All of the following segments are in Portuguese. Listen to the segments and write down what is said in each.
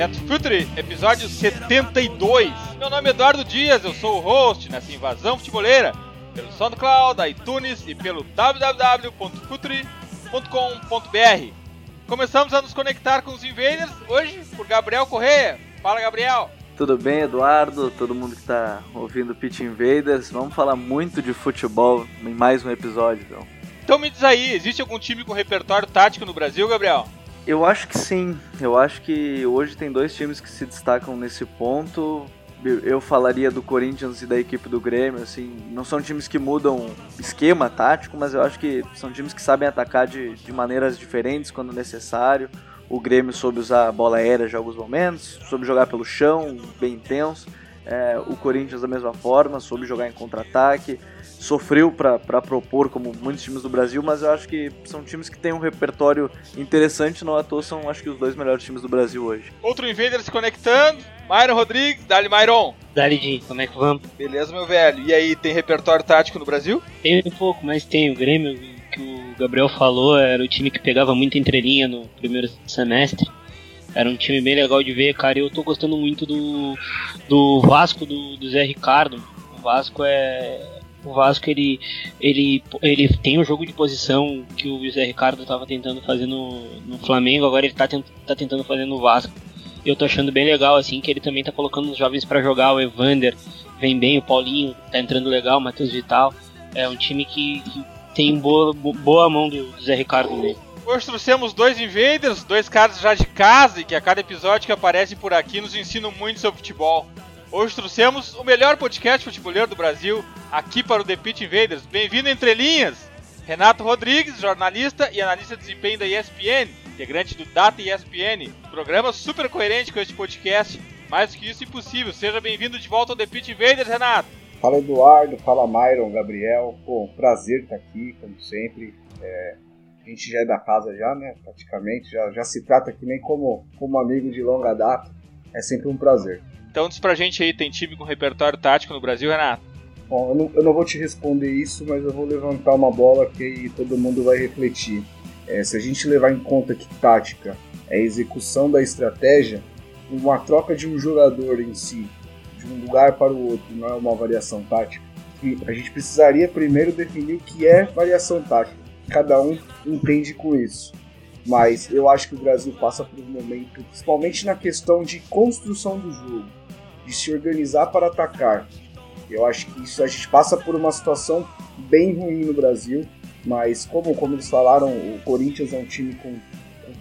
Projeto Future, episódio 72. Meu nome é Eduardo Dias, eu sou o host nessa invasão futeboleira pelo SoundCloud, iTunes e pelo www.futre.com.br. Começamos a nos conectar com os Invaders hoje por Gabriel Correia. Fala, Gabriel! Tudo bem, Eduardo? Todo mundo que está ouvindo Pit Invaders. Vamos falar muito de futebol em mais um episódio, então. Então me diz aí, existe algum time com repertório tático no Brasil, Gabriel? Eu acho que sim. Eu acho que hoje tem dois times que se destacam nesse ponto. Eu falaria do Corinthians e da equipe do Grêmio, assim, não são times que mudam esquema tático, mas eu acho que são times que sabem atacar de, de maneiras diferentes quando necessário. O Grêmio soube usar a bola aérea em alguns momentos, soube jogar pelo chão, bem intenso. É, o Corinthians da mesma forma, soube jogar em contra-ataque sofreu para propor, como muitos times do Brasil, mas eu acho que são times que têm um repertório interessante, não à toa são acho que os dois melhores times do Brasil hoje. Outro Invader se conectando, Myron Rodrigues, Dali Myron. Dali Jim, como é que vamos? Beleza, meu velho. E aí, tem repertório tático no Brasil? Tem um pouco, mas tem. O Grêmio, que o Gabriel falou, era o time que pegava muito entrelinha no primeiro semestre. Era um time bem legal de ver, cara. Eu tô gostando muito do, do Vasco do, do Zé Ricardo. O Vasco é, o Vasco ele, ele, ele tem um jogo de posição que o José Ricardo estava tentando fazer no, no Flamengo, agora ele está tent, tá tentando fazer no Vasco. Eu tô achando bem legal, assim, que ele também tá colocando os jovens para jogar. O Evander vem bem, o Paulinho tá entrando legal, o Matheus Vital. É um time que, que tem boa, boa mão do José Ricardo nele. Hoje trouxemos dois invaders, dois caras já de casa e que a cada episódio que aparecem por aqui nos ensinam muito sobre futebol. Hoje trouxemos o melhor podcast futeboleiro do Brasil aqui para o The Pit Invaders. Bem-vindo entre linhas, Renato Rodrigues, jornalista e analista de desempenho da ESPN, integrante do Data ESPN, programa super coerente com este podcast. Mais do que isso, impossível. Seja bem-vindo de volta ao The Pit Invaders, Renato. Fala Eduardo, fala Myron, Gabriel. Pô, prazer estar aqui, como sempre. É, a gente já é da casa já, né? Praticamente, já, já se trata aqui nem como, como amigo de longa data. É sempre um prazer. Então diz pra gente aí, tem time com repertório tático no Brasil, Renato? Bom, eu não, eu não vou te responder isso, mas eu vou levantar uma bola que todo mundo vai refletir. É, se a gente levar em conta que tática é a execução da estratégia, uma troca de um jogador em si, de um lugar para o outro, não é uma variação tática. E a gente precisaria primeiro definir o que é variação tática. Cada um entende com isso. Mas eu acho que o Brasil passa por um momento, principalmente na questão de construção do jogo de se organizar para atacar. Eu acho que isso a gente passa por uma situação bem ruim no Brasil, mas como, como eles falaram, o Corinthians é um time com,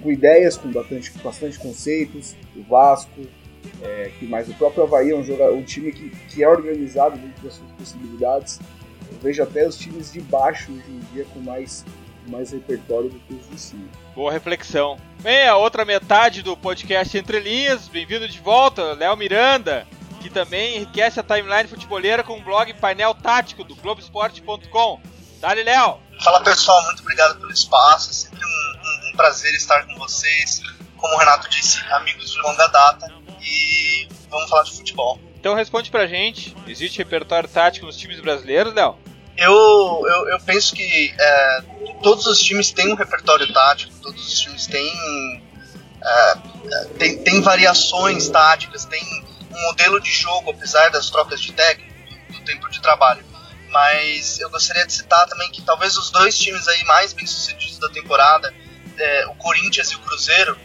com ideias, com bastante, bastante conceitos, o Vasco, é, que mais o próprio Havaí é um, um time que, que é organizado dentro das suas possibilidades. Eu vejo até os times de baixo hoje em dia com mais, mais repertório do que os de cima. Boa reflexão. Bem, a outra metade do podcast Entre Linhas, bem-vindo de volta, Léo Miranda que também enriquece a timeline futebolera com o blog Painel Tático do Globoesporte.com. Dali, Léo! Fala pessoal, muito obrigado pelo espaço, é sempre um, um, um prazer estar com vocês. Como o Renato disse, amigos de longa data e vamos falar de futebol. Então responde pra gente, existe repertório tático nos times brasileiros, Léo? Eu, eu, eu, penso que é, todos os times têm um repertório tático, todos os times têm, é, tem, tem variações táticas, tem um modelo de jogo, apesar das trocas de técnico, do, tempo de trabalho. Mas eu gostaria de citar também que talvez os dois times aí mais bem sucedidos da temporada, é, o Corinthians e o Cruzeiro,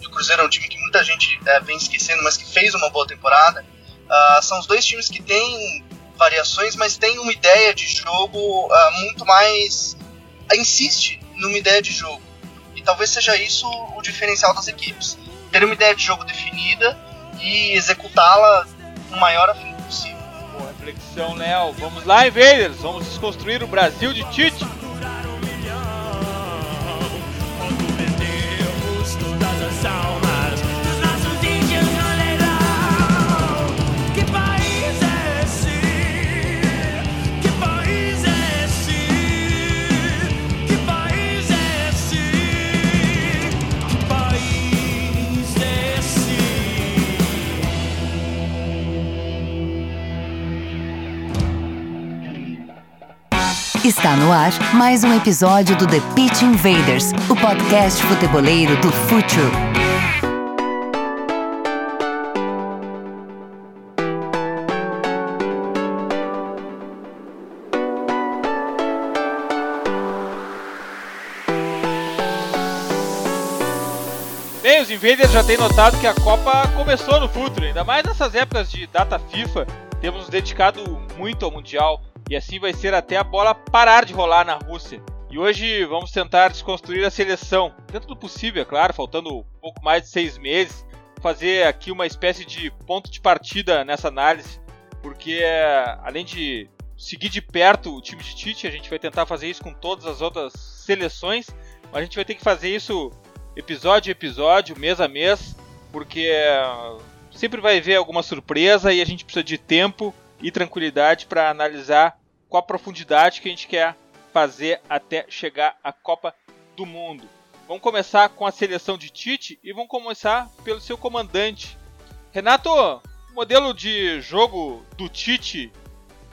e o Cruzeiro é um time que muita gente é, vem esquecendo, mas que fez uma boa temporada, uh, são os dois times que têm variações, mas têm uma ideia de jogo uh, muito mais. Uh, insiste numa ideia de jogo. E talvez seja isso o diferencial das equipes. Ter uma ideia de jogo definida e executá-la com o maior afim possível. Boa reflexão, Léo. Vamos lá, Invaders! Vamos desconstruir o Brasil de Tite! Está no ar mais um episódio do The Pitch Invaders, o podcast futeboleiro do Futuro. Bem, os invaders já têm notado que a Copa começou no futuro, ainda mais nessas épocas de data FIFA, temos dedicado muito ao Mundial e assim vai ser até a bola parar de rolar na Rússia. E hoje vamos tentar desconstruir a seleção, dentro do possível, é claro, faltando um pouco mais de seis meses, fazer aqui uma espécie de ponto de partida nessa análise, porque além de seguir de perto o time de Tite, a gente vai tentar fazer isso com todas as outras seleções, mas a gente vai ter que fazer isso episódio a episódio, mês a mês, porque sempre vai haver alguma surpresa e a gente precisa de tempo e tranquilidade para analisar com a profundidade que a gente quer fazer até chegar à Copa do Mundo. Vamos começar com a seleção de Tite e vamos começar pelo seu comandante. Renato, o modelo de jogo do Tite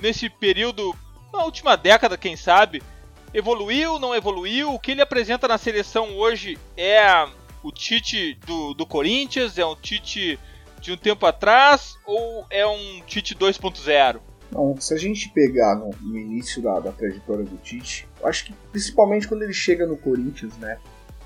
nesse período, na última década, quem sabe, evoluiu, não evoluiu? O que ele apresenta na seleção hoje é o Tite do, do Corinthians? É um Tite de um tempo atrás ou é um Tite 2.0? Não, se a gente pegar no, no início da, da, trajetória do Tite, acho que principalmente quando ele chega no Corinthians, né?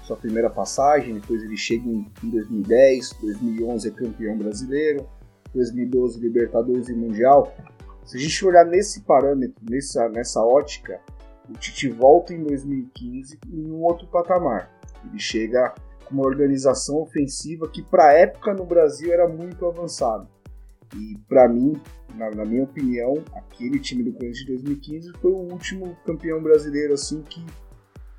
Sua primeira passagem, depois ele chega em, em 2010, 2011 é campeão brasileiro, 2012 Libertadores e Mundial. Se a gente olhar nesse parâmetro, nessa, nessa ótica, o Tite volta em 2015 em um outro patamar. Ele chega com uma organização ofensiva que para época no Brasil era muito avançada. E para mim, na, na, minha opinião, aquele time do Corinthians de 2015 foi o último campeão brasileiro assim que,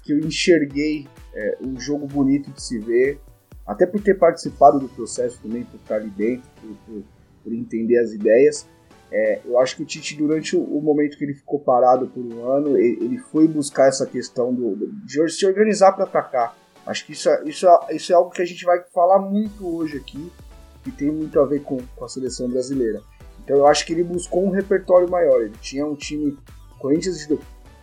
que eu enxerguei é, um jogo bonito de se ver, até por ter participado do processo também, por estar ali dentro, por, por, por entender as ideias. É, eu acho que o Tite, durante o, o, momento que ele ficou parado por um ano, ele, ele foi buscar essa questão do, de se organizar para atacar. Acho que isso é, isso, é, isso é algo que a gente vai falar muito hoje aqui, que tem muito a ver com, com a seleção brasileira. Então eu acho que ele buscou um repertório maior. Ele tinha um time, Corinthians de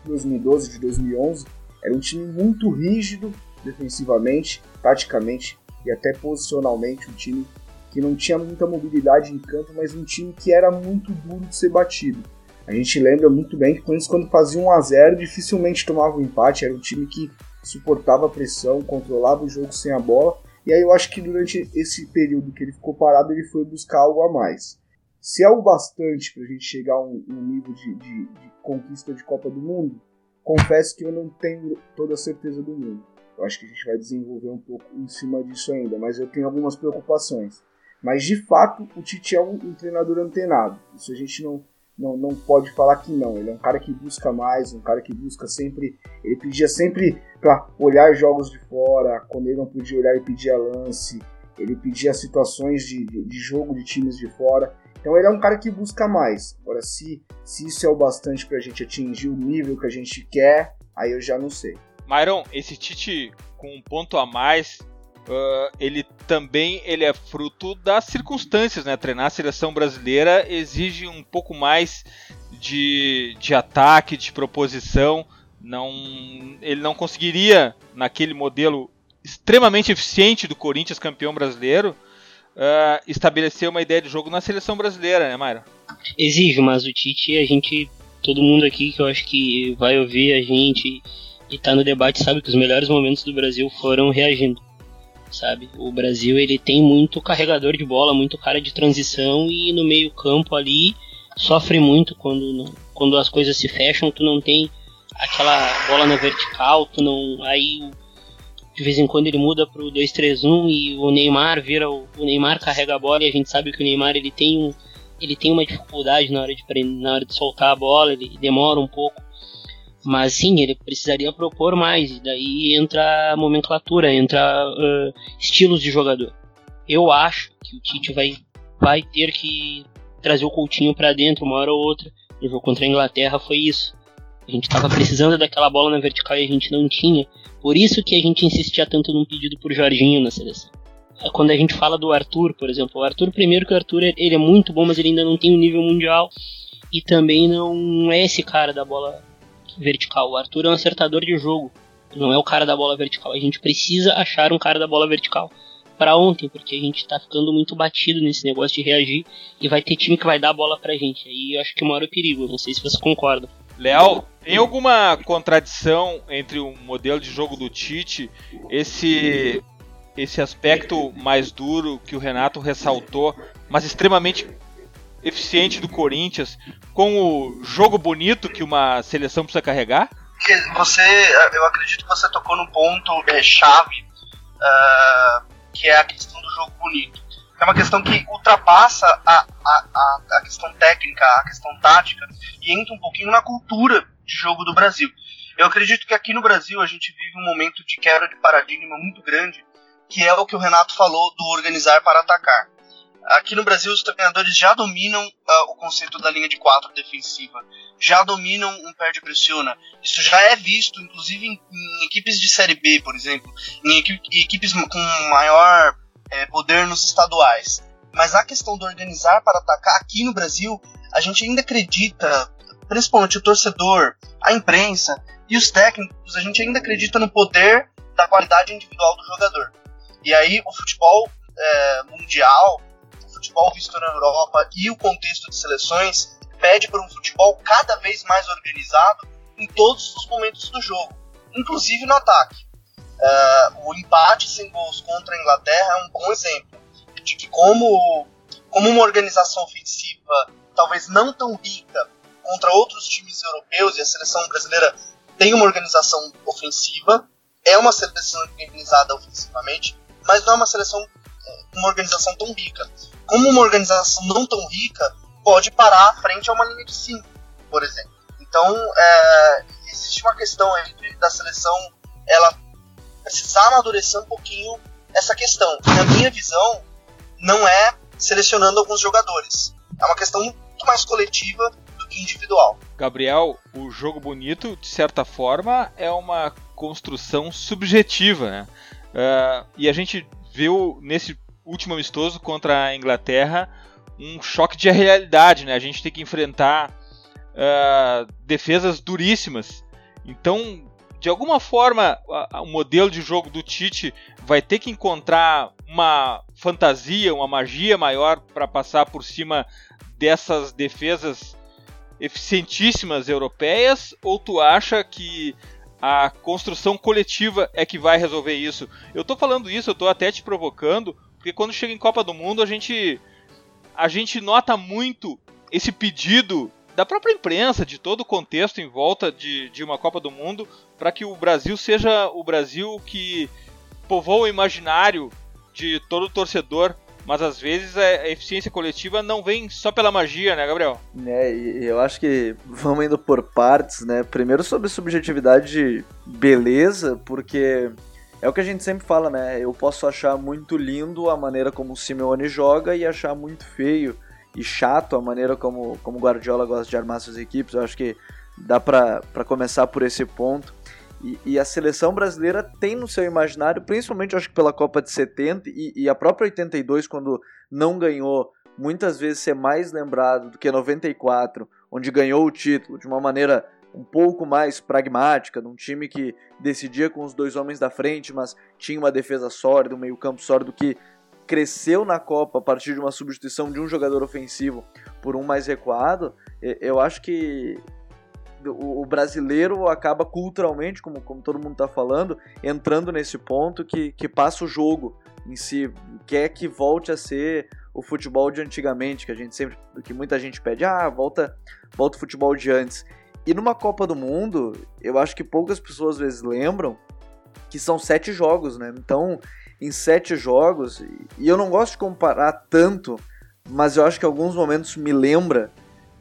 2012, de 2011, era um time muito rígido defensivamente, taticamente e até posicionalmente, um time que não tinha muita mobilidade em campo, mas um time que era muito duro de ser batido. A gente lembra muito bem que Corinthians quando fazia 1 a 0 dificilmente tomava um empate, era um time que suportava a pressão, controlava o jogo sem a bola e aí eu acho que durante esse período que ele ficou parado, ele foi buscar algo a mais. Se é o bastante para a gente chegar a um, um nível de, de, de, conquista de Copa do Mundo, confesso que eu não tenho toda a certeza do mundo. Eu acho que a gente vai desenvolver um pouco em cima disso ainda, mas eu tenho algumas preocupações. Mas de fato, o Tite é um, um treinador antenado. Isso a gente não, não, não pode falar que não. Ele é um cara que busca mais, um cara que busca sempre. Ele pedia sempre para olhar jogos de fora, quando ele não podia olhar, ele pedia lance, ele pedia situações de, de, de jogo de times de fora. Então ele é um cara que busca mais. Agora, se, se isso é o bastante para a gente atingir o nível que a gente quer, aí eu já não sei. Myron, esse Tite com um ponto a mais Uh, ele também ele é fruto das circunstâncias, né? Treinar a seleção brasileira exige um pouco mais de, de ataque, de proposição. Não, ele não conseguiria, naquele modelo extremamente eficiente do Corinthians campeão brasileiro, uh, estabelecer uma ideia de jogo na seleção brasileira, né, Mayra? Exige, mas o Tite, a gente, todo mundo aqui que eu acho que vai ouvir a gente e tá no debate sabe que os melhores momentos do Brasil foram reagindo sabe? O Brasil ele tem muito carregador de bola, muito cara de transição e no meio campo ali sofre muito quando quando as coisas se fecham, tu não tem aquela bola na vertical, tu não aí de vez em quando ele muda pro 2-3-1 e o Neymar vira o, o, Neymar carrega a bola e a gente sabe que o Neymar ele tem um, ele tem uma dificuldade na hora de na hora de soltar a bola, ele demora um pouco mas sim, ele precisaria propor mais, e daí entra a nomenclatura, entra uh, estilos de jogador. Eu acho que o Tite vai, vai ter que trazer o Coutinho para dentro uma hora ou outra. No jogo contra a Inglaterra foi isso. A gente estava precisando daquela bola na vertical e a gente não tinha. Por isso que a gente insistia tanto num pedido por Jorginho na seleção. É quando a gente fala do Arthur, por exemplo, o Arthur, primeiro que o Arthur ele é muito bom, mas ele ainda não tem um nível mundial e também não é esse cara da bola vertical. O Arthur é um acertador de jogo, não é o cara da bola vertical. A gente precisa achar um cara da bola vertical para ontem, porque a gente tá ficando muito batido nesse negócio de reagir e vai ter time que vai dar a bola pra gente. Aí eu acho que mora o perigo, não sei se você concorda. Léo, tem alguma contradição entre o modelo de jogo do Tite, esse esse aspecto mais duro que o Renato ressaltou, mas extremamente eficiente do Corinthians, com o jogo bonito que uma seleção precisa carregar? Você, eu acredito que você tocou num ponto é, chave uh, que é a questão do jogo bonito. É uma questão que ultrapassa a, a, a, a questão técnica, a questão tática, e entra um pouquinho na cultura de jogo do Brasil. Eu acredito que aqui no Brasil a gente vive um momento de quebra de paradigma muito grande, que é o que o Renato falou do organizar para atacar. Aqui no Brasil, os treinadores já dominam uh, o conceito da linha de quatro defensiva, já dominam um perde-pressiona. Isso já é visto, inclusive, em, em, equipes de Série B, por exemplo, em equipes com maior é, poder nos estaduais. Mas a questão do organizar para atacar aqui no Brasil, a gente ainda acredita, principalmente o torcedor, a imprensa e os técnicos, a gente ainda acredita no poder da qualidade individual do jogador. E aí o futebol é, mundial futebol visto na Europa e o contexto de seleções pede por um futebol cada vez mais organizado em todos os momentos do jogo, inclusive no ataque. Uh, o empate sem gols contra a Inglaterra é um bom exemplo de que como, como uma organização ofensiva talvez não tão rica contra outros times europeus e a seleção brasileira tem uma organização ofensiva, é uma seleção organizada ofensivamente, mas não é uma seleção uma organização tão rica. Como uma organização não tão rica pode parar frente a uma linha de 5, por exemplo. Então, é, existe uma questão aí da seleção ela precisar amadurecer um pouquinho essa questão. Na minha visão, não é selecionando alguns jogadores. É uma questão muito mais coletiva do que individual. Gabriel, o jogo bonito, de certa forma, é uma construção subjetiva, né? Uh, e a gente viu nesse último amistoso contra a Inglaterra um choque de realidade, né? A gente tem que enfrentar uh, defesas duríssimas. Então, de alguma forma, o modelo de jogo do Tite vai ter que encontrar uma fantasia, uma magia maior para passar por cima dessas defesas eficientíssimas europeias? Ou tu acha que a construção coletiva é que vai resolver isso? Eu estou falando isso, eu estou até te provocando, porque quando chega em Copa do Mundo, a gente a gente nota muito esse pedido da própria imprensa, de todo o contexto em volta de, de uma Copa do Mundo, para que o Brasil seja o Brasil que povoa o imaginário de todo torcedor. Mas às vezes a eficiência coletiva não vem só pela magia, né, Gabriel? É, eu acho que vamos indo por partes, né? Primeiro sobre subjetividade de beleza, porque é o que a gente sempre fala, né? Eu posso achar muito lindo a maneira como o Simeone joga e achar muito feio e chato a maneira como, como o Guardiola gosta de armar suas equipes. Eu acho que dá para começar por esse ponto. E, e, a seleção brasileira tem no seu imaginário, principalmente acho que pela Copa de 70 e, e a própria 82, quando não ganhou, muitas vezes ser mais lembrado do que 94, onde ganhou o título de uma maneira um pouco mais pragmática, num time que decidia com os dois homens da frente, mas tinha uma defesa sólida, um meio-campo sólido que cresceu na Copa a partir de uma substituição de um jogador ofensivo por um mais recuado, eu acho que o brasileiro acaba culturalmente, como, como todo mundo está falando, entrando nesse ponto que, que passa o jogo em si, quer que volte a ser o futebol de antigamente, que a gente sempre, que muita gente pede, ah, volta, volta o futebol de antes. E numa Copa do Mundo, eu acho que poucas pessoas às vezes lembram que são sete jogos, né? Então, em sete jogos, e eu não gosto de comparar tanto, mas eu acho que alguns momentos me lembra.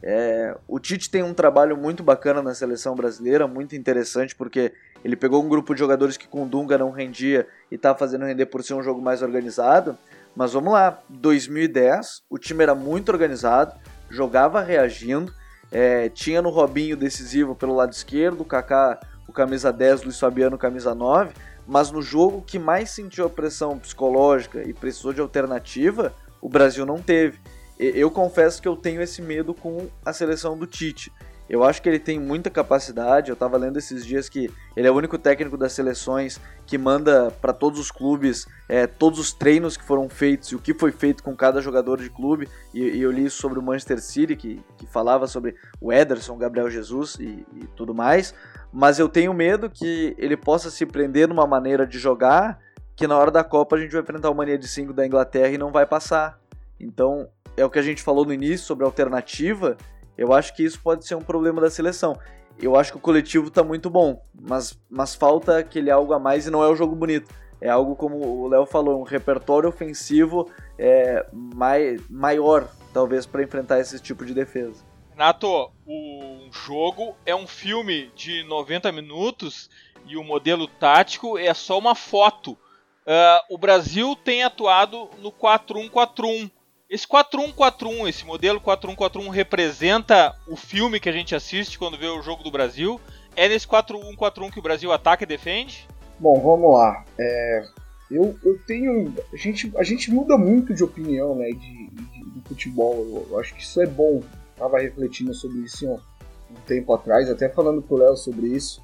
É, o Tite tem um trabalho muito bacana na seleção brasileira, muito interessante, porque ele pegou um grupo de jogadores que com Dunga não rendia e tá fazendo render por ser um jogo mais organizado. Mas vamos lá, 2010, o time era muito organizado, jogava reagindo, é, tinha no Robinho decisivo pelo lado esquerdo, o Kaká, o camisa 10, Luiz Fabiano, camisa 9, mas no jogo que mais sentiu a pressão psicológica e precisou de alternativa, o Brasil não teve. Eu confesso que eu tenho esse medo com a seleção do Tite. Eu acho que ele tem muita capacidade. Eu estava lendo esses dias que ele é o único técnico das seleções que manda para todos os clubes é, todos os treinos que foram feitos e o que foi feito com cada jogador de clube. E, e eu li isso sobre o Manchester City, que, que falava sobre o Ederson, o Gabriel Jesus e, e tudo mais. Mas eu tenho medo que ele possa se prender numa maneira de jogar que na hora da Copa a gente vai enfrentar o Mania de 5 da Inglaterra e não vai passar. Então, é o que a gente falou no início sobre alternativa eu acho que isso pode ser um problema da seleção. Eu acho que o coletivo está muito bom, mas, mas falta aquele algo a mais e não é o jogo bonito. É algo como o Léo falou, um repertório ofensivo é, mai, maior, talvez, para enfrentar esse tipo de defesa. Renato, o jogo é um filme de 90 minutos e o modelo tático é só uma foto. Uh, o Brasil tem atuado no 4-1-4-1. Esse 4141, esse modelo 4141 representa o filme que a gente assiste quando vê o jogo do Brasil? É nesse 4141 que o Brasil ataca e defende? Bom, vamos lá. É, eu, eu tenho. A gente, a gente muda muito de opinião né, de, de, de futebol. Eu, eu, acho que isso é bom. Estava refletindo sobre isso um, um tempo atrás, até falando com o Léo sobre isso.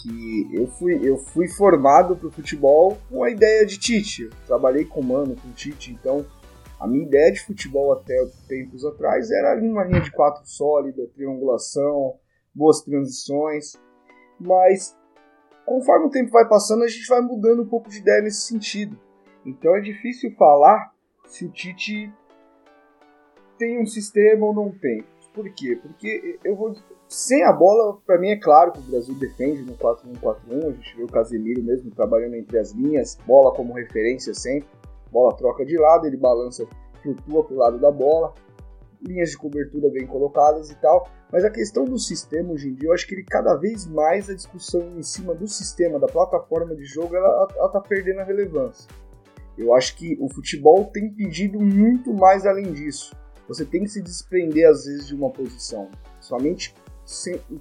Que eu fui, eu fui formado para o futebol com a ideia de Tite. Eu trabalhei com o Mano, com o Tite, então a minha ideia de futebol até tempos atrás era uma linha de quatro sólida, triangulação, boas transições, mas conforme o tempo vai passando, a gente vai mudando um pouco de ideia nesse sentido. Então é difícil falar se o Tite tem um sistema ou não tem. Por quê? Porque eu vou. Sem a bola, para mim é claro que o Brasil defende no 4-1-4-1. A gente vê o Casemiro mesmo trabalhando entre as linhas, bola como referência sempre bola troca de lado, ele balança, flutua para o lado da bola, linhas de cobertura bem colocadas e tal. Mas a questão do sistema hoje em dia, eu acho que ele cada vez mais a discussão em cima do sistema, da plataforma de jogo, ela, tá perdendo a relevância. Eu acho que o futebol tem pedido muito mais além disso. Você tem que se desprender às vezes de uma posição, somente,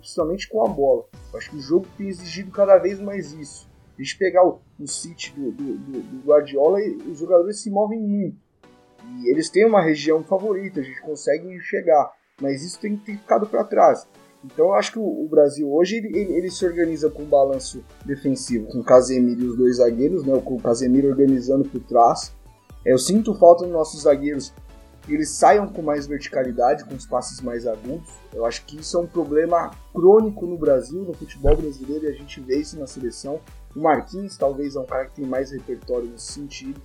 somente com a bola. Eu acho que o jogo tem exigido cada vez mais isso. A gente pegar o, o City do, do, do, do Guardiola, os jogadores se movem muito. E eles têm uma região favorita, a gente consegue chegar. Mas isso tem, tem ficado para trás. Então eu acho que o, o Brasil hoje ele, ele, ele, se organiza com um balanço defensivo, com o Casemiro e os dois zagueiros, né, com o Casemiro organizando por trás. Eu sinto falta nos nossos zagueiros que eles saiam com mais verticalidade, com os passes mais agudos. Eu acho que isso é um problema crônico no Brasil, no futebol brasileiro, e a gente vê isso na seleção. O Marquinhos talvez é um cara que tem mais repertório nesse sentido.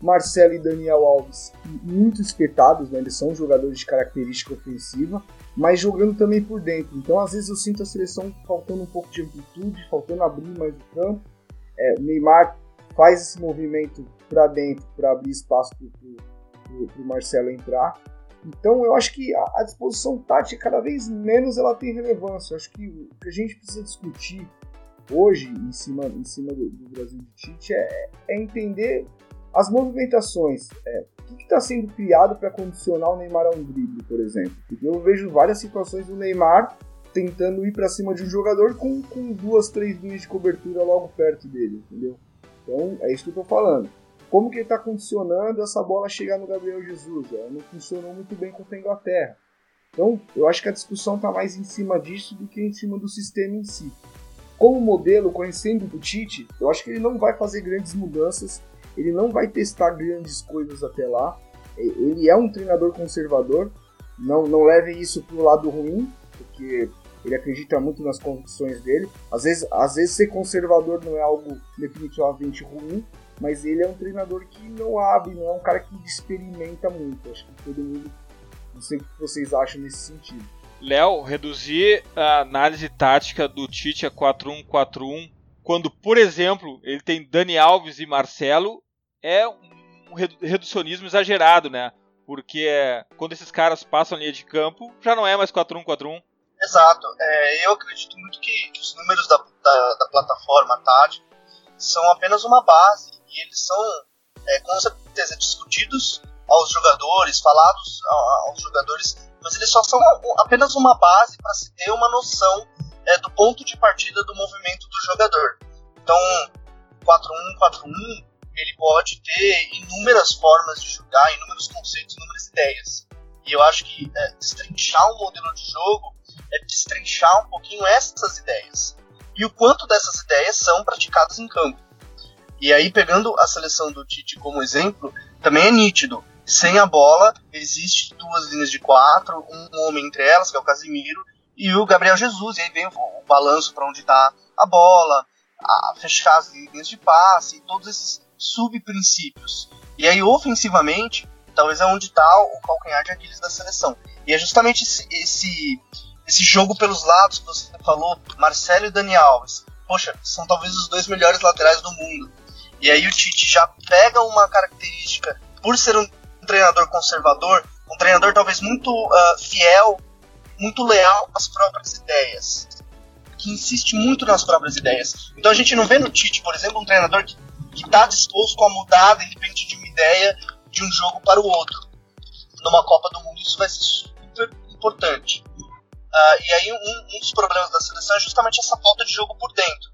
Marcelo e Daniel Alves, muito espetados, né? eles são jogadores de característica ofensiva, mas jogando também por dentro. Então, às vezes, eu sinto a seleção faltando um pouco de amplitude, faltando abrir mais o campo. É, o Neymar faz esse movimento para dentro, para abrir espaço para o Marcelo entrar. Então, eu acho que a, a disposição tática, cada vez menos, ela tem relevância. Eu acho que o que a gente precisa discutir hoje em cima, em cima do, do Brasil de Tite é, é, entender as movimentações. É, o que está sendo criado para condicionar o Neymar a um drible, por exemplo? Porque eu vejo várias situações do Neymar tentando ir para cima de um jogador com, com duas, três linhas de cobertura logo perto dele, entendeu? Então é isso que eu estou falando. Como que ele está condicionando essa bola chegar no Gabriel Jesus? Ela não funcionou muito bem contra a Inglaterra. Então, eu acho que a discussão está mais em cima disso do que em cima do sistema em si como modelo, conhecendo o Tite, eu acho que ele não vai fazer grandes mudanças, ele não vai testar grandes coisas até lá. Ele é um treinador conservador, não, não leve isso para o lado ruim, porque ele acredita muito nas convicções dele. Às vezes, às vezes ser conservador não é algo definitivamente ruim, mas ele é um treinador que não abre, não é um cara que experimenta muito. Acho que todo mundo, não sei o que vocês acham nesse sentido. Léo, reduzir a análise tática do Tite a 4-1-4-1, quando, por exemplo, ele tem Dani Alves e Marcelo, é um reducionismo exagerado, né? Porque quando esses caras passam a linha de campo, já não é mais 4-1-4-1. Exato. É, eu acredito muito que, que os números da, da, da, plataforma tática são apenas uma base e eles são, é, com certeza, discutidos aos jogadores, falados aos jogadores mas eles só são apenas uma base para se ter uma noção é, do ponto de partida do movimento do jogador. Então, 4-1-4-1 ele pode ter inúmeras formas de jogar, inúmeros conceitos, inúmeras ideias. E eu acho que é, destrinchar um modelo de jogo é destrinchar um pouquinho essas ideias. E o quanto dessas ideias são praticadas em campo. E aí, pegando a seleção do Tite como exemplo, também é nítido. Sem a bola, existe duas linhas de quatro, um homem entre elas, que é o Casimiro, e o Gabriel Jesus. E aí vem o, o balanço para onde está a bola, a fechar as linhas de passe, todos esses subprincípios. E aí, ofensivamente, talvez é onde está o calcanhar de Aquiles da seleção. E é justamente esse, esse, esse jogo pelos lados que você falou, Marcelo e Dani Alves. Poxa, são talvez os dois melhores laterais do mundo. E aí o Tite já pega uma característica, por ser um treinador conservador, um treinador talvez muito uh, fiel, muito leal às próprias ideias, que insiste muito nas próprias ideias. Então a gente não vê no Tite, por exemplo, um treinador que está disposto a mudar de repente de uma ideia de um jogo para o outro. Numa Copa do Mundo isso vai ser super importante. Uh, e aí um, um, dos problemas da seleção é justamente essa falta de jogo por dentro.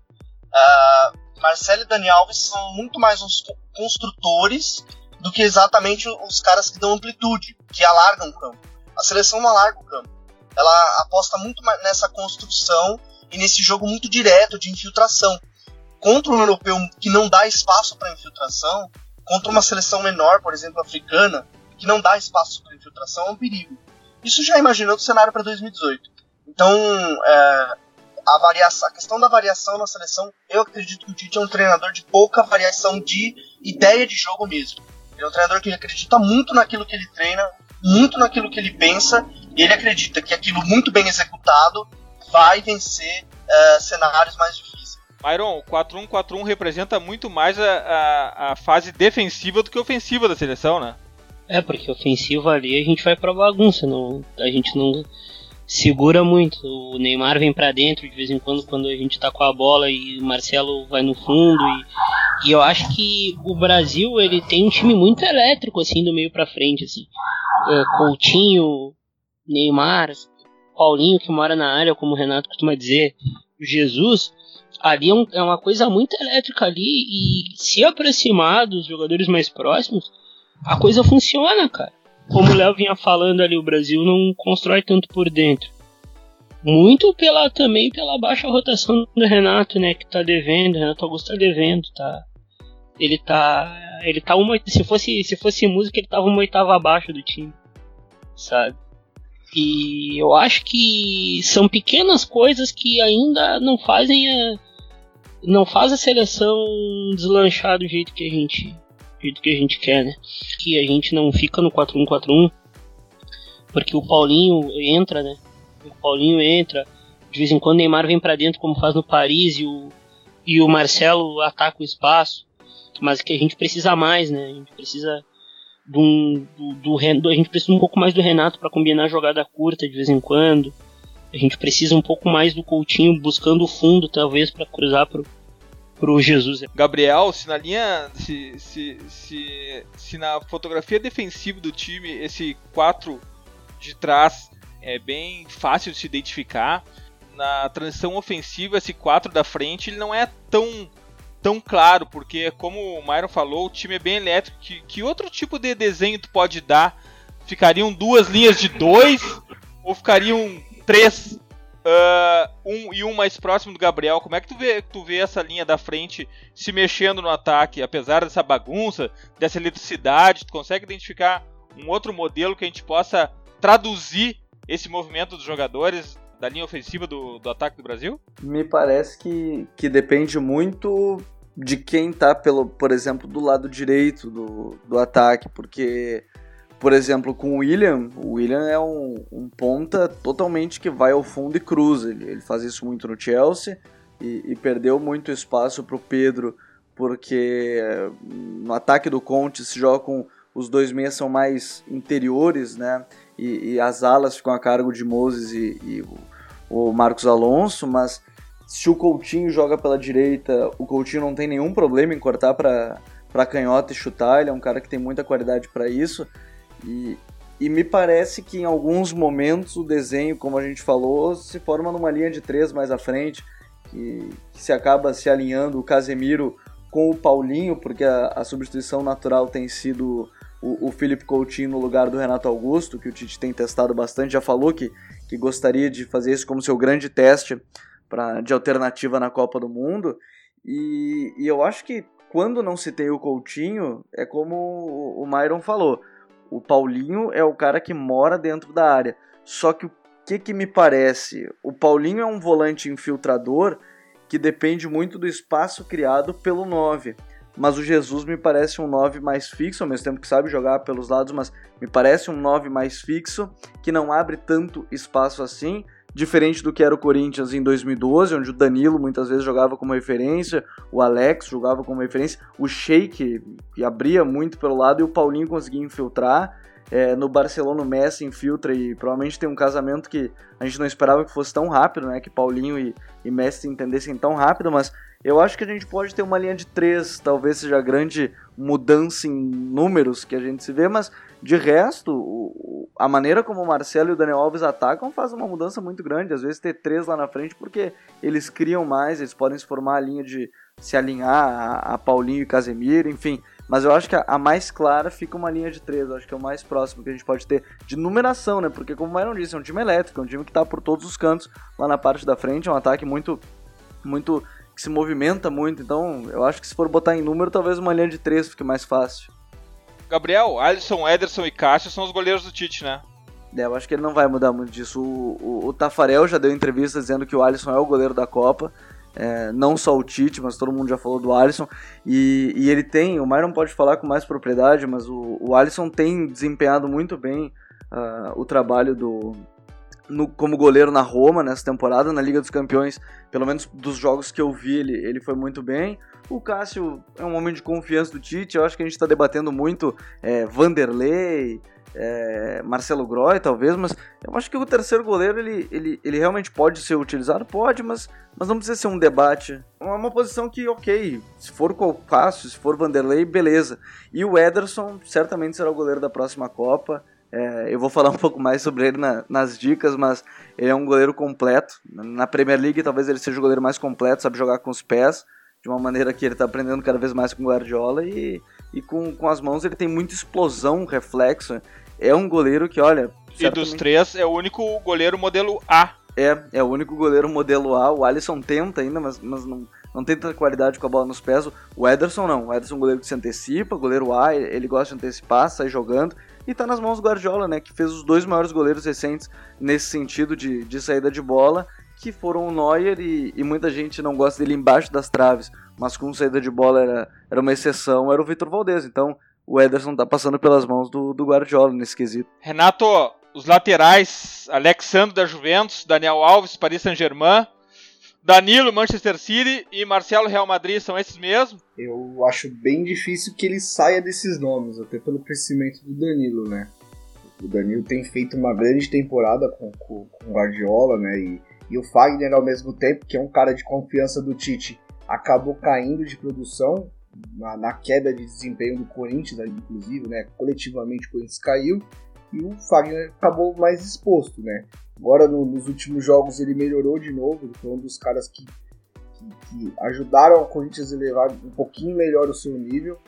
Uh, Marcelo e Dani Alves são muito mais uns construtores do que exatamente os caras que dão amplitude, que alargam o campo. A seleção não alarga o campo. Ela aposta muito nessa construção e nesse jogo muito direto de infiltração. Contra um europeu que não dá espaço para infiltração, contra uma seleção menor, por exemplo, africana, que não dá espaço para infiltração, é um perigo. Isso já imaginou o cenário para 2018. Então, é, a, variação, a questão da variação na seleção, eu acredito que o Tite é um treinador de pouca variação de ideia de jogo mesmo. Ele é um treinador que acredita muito naquilo que ele treina, muito naquilo que ele pensa, e ele acredita que aquilo muito bem executado vai vencer uh, cenários mais difíceis. Myron, o 4-1-4-1 representa muito mais a, a, a, fase defensiva do que ofensiva da seleção, né? É, porque ofensiva ali a gente vai pra bagunça, não, a gente não segura muito. O Neymar vem para dentro de vez em quando quando a gente tá com a bola e o Marcelo vai no fundo e, e eu acho que o Brasil ele tem um time muito elétrico assim do meio para frente assim. É, Coutinho, Neymar, Paulinho que mora na área, como o Renato costuma dizer, Jesus, ali é, um, é uma coisa muito elétrica ali e se aproximar dos jogadores mais próximos, a coisa funciona, cara como o Léo vinha falando ali, o Brasil não constrói tanto por dentro. Muito pela também pela baixa rotação do Renato, né, que tá devendo, Renato Augusto tá devendo, tá. Ele tá, ele tá uma, se fosse, se fosse música, ele tava uma oitava abaixo do time. Sabe? E eu acho que são pequenas coisas que ainda não fazem a não faz a seleção deslanchar do jeito que a gente jeito que a gente quer, né? Que a gente não fica no 4-1-4-1, porque o Paulinho entra, né? O Paulinho entra, de vez em quando o Neymar vem para dentro, como faz no Paris, e o, e o Marcelo ataca o espaço, mas que a gente precisa mais, né? A gente precisa do, do, do, a gente precisa um pouco mais do Renato para combinar jogada curta de vez em quando. A gente precisa um pouco mais do Coutinho buscando o fundo, talvez, para cruzar pro, pro Jesus. Gabriel, se na linha. Se, se, se, se na fotografia defensiva do time esse 4 de trás é bem fácil de se identificar. Na transição ofensiva, esse 4 da frente ele não é tão, tão claro, porque como o Myron falou, o time é bem elétrico. Que, que outro tipo de desenho tu pode dar? Ficariam duas linhas de dois? Ou ficariam três Uh, um e um mais próximo do Gabriel. Como é que tu vê, tu vê essa linha da frente se mexendo no ataque, apesar dessa bagunça, dessa eletricidade? Tu consegue identificar um outro modelo que a gente possa traduzir esse movimento dos jogadores da linha ofensiva do, do ataque do Brasil? Me parece que, que depende muito de quem tá, pelo, por exemplo, do lado direito do, do ataque, porque por exemplo, com o William, o William é um, um ponta totalmente que vai ao fundo e cruza. Ele, ele faz isso muito no Chelsea e, e perdeu muito espaço para o Pedro, porque eh, no ataque do Conte se joga com os dois meias são mais interiores, né? E, e as alas ficam a cargo de Moses e, e o, o Marcos Alonso, mas se o Coutinho joga pela direita, o Coutinho não tem nenhum problema em cortar para canhota e chutar, ele é um cara que tem muita qualidade para isso. E, e me parece que em alguns momentos o desenho, como a gente falou, se forma numa linha de três mais à frente, que, que se acaba se alinhando o Casemiro com o Paulinho, porque a, a substituição natural tem sido o, o Felipe Coutinho no lugar do Renato Augusto, que o Tite tem testado bastante, já falou que, que gostaria de fazer isso como seu grande teste pra, de alternativa na Copa do Mundo. E, e eu acho que quando não se tem o Coutinho, é como o, o Myron falou, o Paulinho é o cara que mora dentro da área. Só que o que, que me parece? O Paulinho é um volante infiltrador que depende muito do espaço criado pelo 9 mas o Jesus me parece um 9 mais fixo, ao mesmo tempo que sabe jogar pelos lados, mas me parece um 9 mais fixo, que não abre tanto espaço assim, diferente do que era o Corinthians em 2012, onde o Danilo muitas vezes jogava como referência, o Alex jogava como referência, o Sheik abria muito pelo lado e o Paulinho conseguia infiltrar. É, no Barcelona o Messi infiltra e provavelmente tem um casamento que a gente não esperava que fosse tão rápido, né? Que Paulinho e, e Messi se entendessem tão rápido, mas eu acho que a gente pode ter uma linha de três, talvez seja a grande mudança em números que a gente se vê, mas de resto, o, a maneira como o Marcelo e o Daniel Alves atacam faz uma mudança muito grande. Às vezes ter três lá na frente, porque eles criam mais, eles podem se formar a linha de se alinhar a, a Paulinho e Casemiro, enfim. Mas eu acho que a, a, mais clara fica uma linha de três. Eu acho que é o mais próximo que a gente pode ter de numeração, né? Porque, como o Myron disse, é um time elétrico, é um time que está por todos os cantos lá na parte da frente, é um ataque muito, muito que se movimenta muito, então eu acho que se for botar em número, talvez uma linha de três fique mais fácil. Gabriel, Alisson, Ederson e Cássio são os goleiros do Tite, né? É, eu acho que ele não vai mudar muito disso. O, o, o Tafarel já deu entrevista dizendo que o Alisson é o goleiro da Copa. É, não só o Tite, mas todo mundo já falou do Alisson. E, e ele tem, o Myron pode falar com mais propriedade, mas o, o Alisson tem desempenhado muito bem uh, o trabalho do, no, como goleiro na Roma nessa temporada, na Liga dos Campeões, pelo menos dos jogos que eu vi, ele, ele foi muito bem. O Cássio é um homem de confiança do Tite, eu acho que a gente está debatendo muito é, Vanderlei, é, Marcelo Groy, talvez, mas eu acho que o terceiro goleiro ele, ele, ele realmente pode ser utilizado, pode, mas, mas não precisa ser um debate. É uma posição que, ok, se for o Cássio, se for Vanderlei, beleza. E o Ederson certamente será o goleiro da próxima Copa. É, eu vou falar um pouco mais sobre ele na, nas dicas, mas ele é um goleiro completo. Na Premier League, talvez ele seja o goleiro mais completo, sabe jogar com os pés, de uma maneira que ele está aprendendo cada vez mais com o Guardiola. E, e com, com as mãos ele tem muita explosão, reflexo. É um goleiro que, olha. E dos três, é o único goleiro modelo A. É, é o único goleiro modelo A. O Alisson tenta ainda, mas, mas não, não tem tanta qualidade com a bola nos pés. O Ederson não. O Ederson é um goleiro que se antecipa, goleiro A, ele gosta de antecipar, sai jogando e tá nas mãos do Guardiola, né? Que fez os dois maiores goleiros recentes nesse sentido de, de saída de bola, que foram o Neuer e, e, muita gente não gosta dele embaixo das traves, mas com saída de bola era, era uma exceção, era o Vitor Valdez. Então o Ederson tá passando pelas mãos do, do Guardiola nesse quesito. Renato, os laterais, Alexandre da Juventus, Daniel Alves, Paris Saint-Germain, Danilo, Manchester City e Marcelo, Real Madrid são esses mesmos? Eu acho bem difícil que ele saia desses nomes, até pelo crescimento do Danilo, né? O Danilo tem feito uma grande temporada com, com, com o Guardiola, né? E, e o Fagner, ao mesmo tempo, que é um cara de confiança do Tite, acabou caindo de produção na, na queda de desempenho do Corinthians, inclusive, né? Coletivamente o Corinthians caiu e o Fagner acabou mais exposto, né? Agora no, nos últimos jogos ele melhorou de novo, ele foi um dos caras que, que, que ajudaram o Corinthians a elevar um pouquinho melhor o seu nível.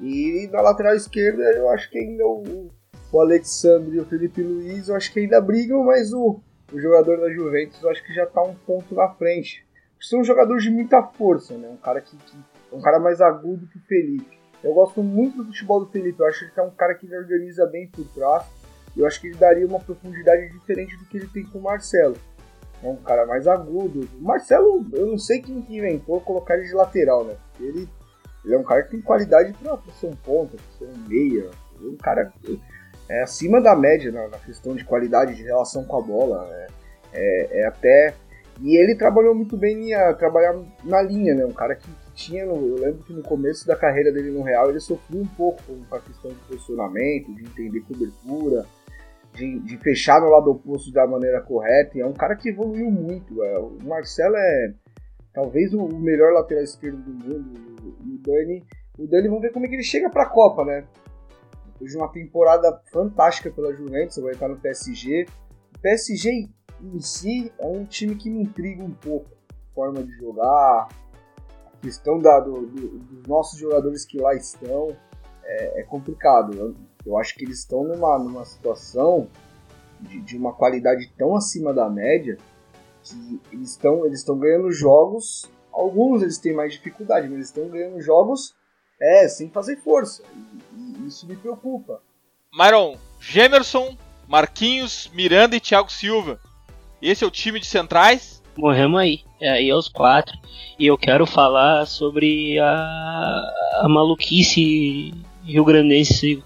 E na lateral esquerda eu acho que ainda o, o Alexandre e o Felipe Luiz eu acho que ainda brigam, mas o, o jogador da Juventus eu acho que já está um ponto na frente. São um jogador de muita força, né? Um cara que, que um cara mais agudo que o Felipe. Eu gosto muito do futebol do Felipe, eu acho que é um cara que organiza bem por trás eu acho que ele daria uma profundidade diferente do que ele tem com o Marcelo. É um cara mais agudo. O Marcelo, eu não sei quem que inventou colocar ele de lateral, né? Ele, ele é um cara que tem qualidade para ser um ponta, pra ser um meia. Ele é um cara é acima da média na, na, questão de qualidade de relação com a bola. Né? É, é, até. E ele trabalhou muito bem em trabalhar na linha, né? Um cara que, que tinha. Eu lembro que no começo da carreira dele no Real ele sofreu um pouco com a questão de posicionamento, de entender cobertura de, de, fechar no lado oposto da maneira correta. E é um cara que evoluiu muito. É. O Marcelo é talvez o melhor lateral esquerdo do mundo. O Dani, o Dani, vamos ver como é que ele chega para a Copa, né? Depois de uma temporada fantástica pela Juventus, vai estar no PSG. O PSG em si é um time que me intriga um pouco. Forma de jogar, questão da, do, do, dos nossos jogadores que lá estão é, é complicado. Eu acho que eles estão numa, numa situação de, de uma qualidade tão acima da média que eles estão eles estão ganhando jogos. Alguns eles têm mais dificuldade, mas eles estão ganhando jogos é, sem fazer força. E, e isso me preocupa. Myron, Gemerson, Marquinhos, Miranda e Thiago Silva. Esse é o time de centrais? Morremos aí. Aí é os quatro. E eu quero falar sobre a, a maluquice rio-grandense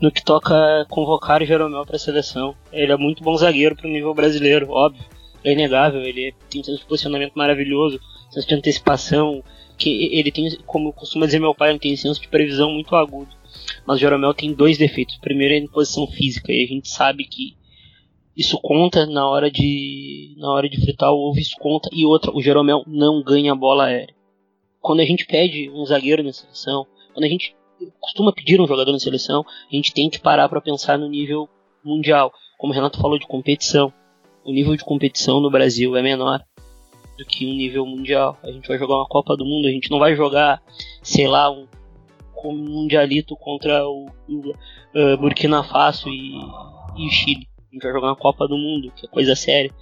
no que toca convocar o Jeromel para a seleção. Ele é muito bom zagueiro para o nível brasileiro, óbvio. É inegável, ele tem um posicionamento maravilhoso, senso de antecipação, que ele tem, como costuma dizer meu pai, ele tem senso de previsão muito agudo. Mas o Jeromel tem dois defeitos. O primeiro é em posição física, e a gente sabe que isso conta na hora de na hora de fritar o ovo, isso conta. E outra, o Jeromel não ganha bola aérea. Quando a gente pede um zagueiro na seleção, quando a gente costuma pedir um jogador na seleção, a gente tem que parar para pensar no nível mundial. Como o Renato falou de competição, o nível de competição no Brasil é menor do que um nível mundial. A gente vai jogar uma Copa do Mundo, a gente não vai jogar, sei lá, um, um mundialito contra o, o uh, Burkina Faso e, e o Chile. A gente vai jogar uma Copa do Mundo, que é coisa séria.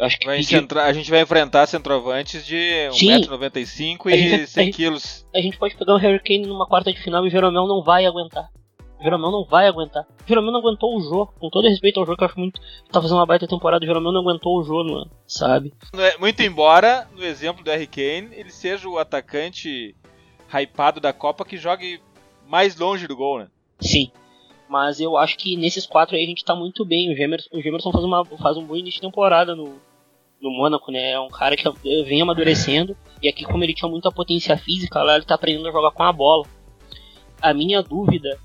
acho que pedir... centra... A gente vai enfrentar centroavantes de 1,95m e 100 kg. A gente pode pegar um Hurricane numa quarta de final e o Jeromel não vai aguentar. O Jeromel não vai aguentar. O Jeromel não aguentou o jogo. Com todo respeito ao jogo, que eu acho muito. Tá fazendo uma baita temporada. O Jeromel não aguentou o jogo, mano. Sabe? É, muito embora, no exemplo do Harry Kane, ele seja o atacante hypado da Copa que jogue mais longe do gol, né? Sim. Mas eu acho que nesses quatro aí a gente tá muito bem. O Gemerson, o Gemerson faz, uma, faz um bom início de temporada no, no Mônaco, né? É um cara que vem amadurecendo. E aqui, como ele tinha muita potência física, lá ele tá aprendendo a jogar com a bola. A minha dúvida,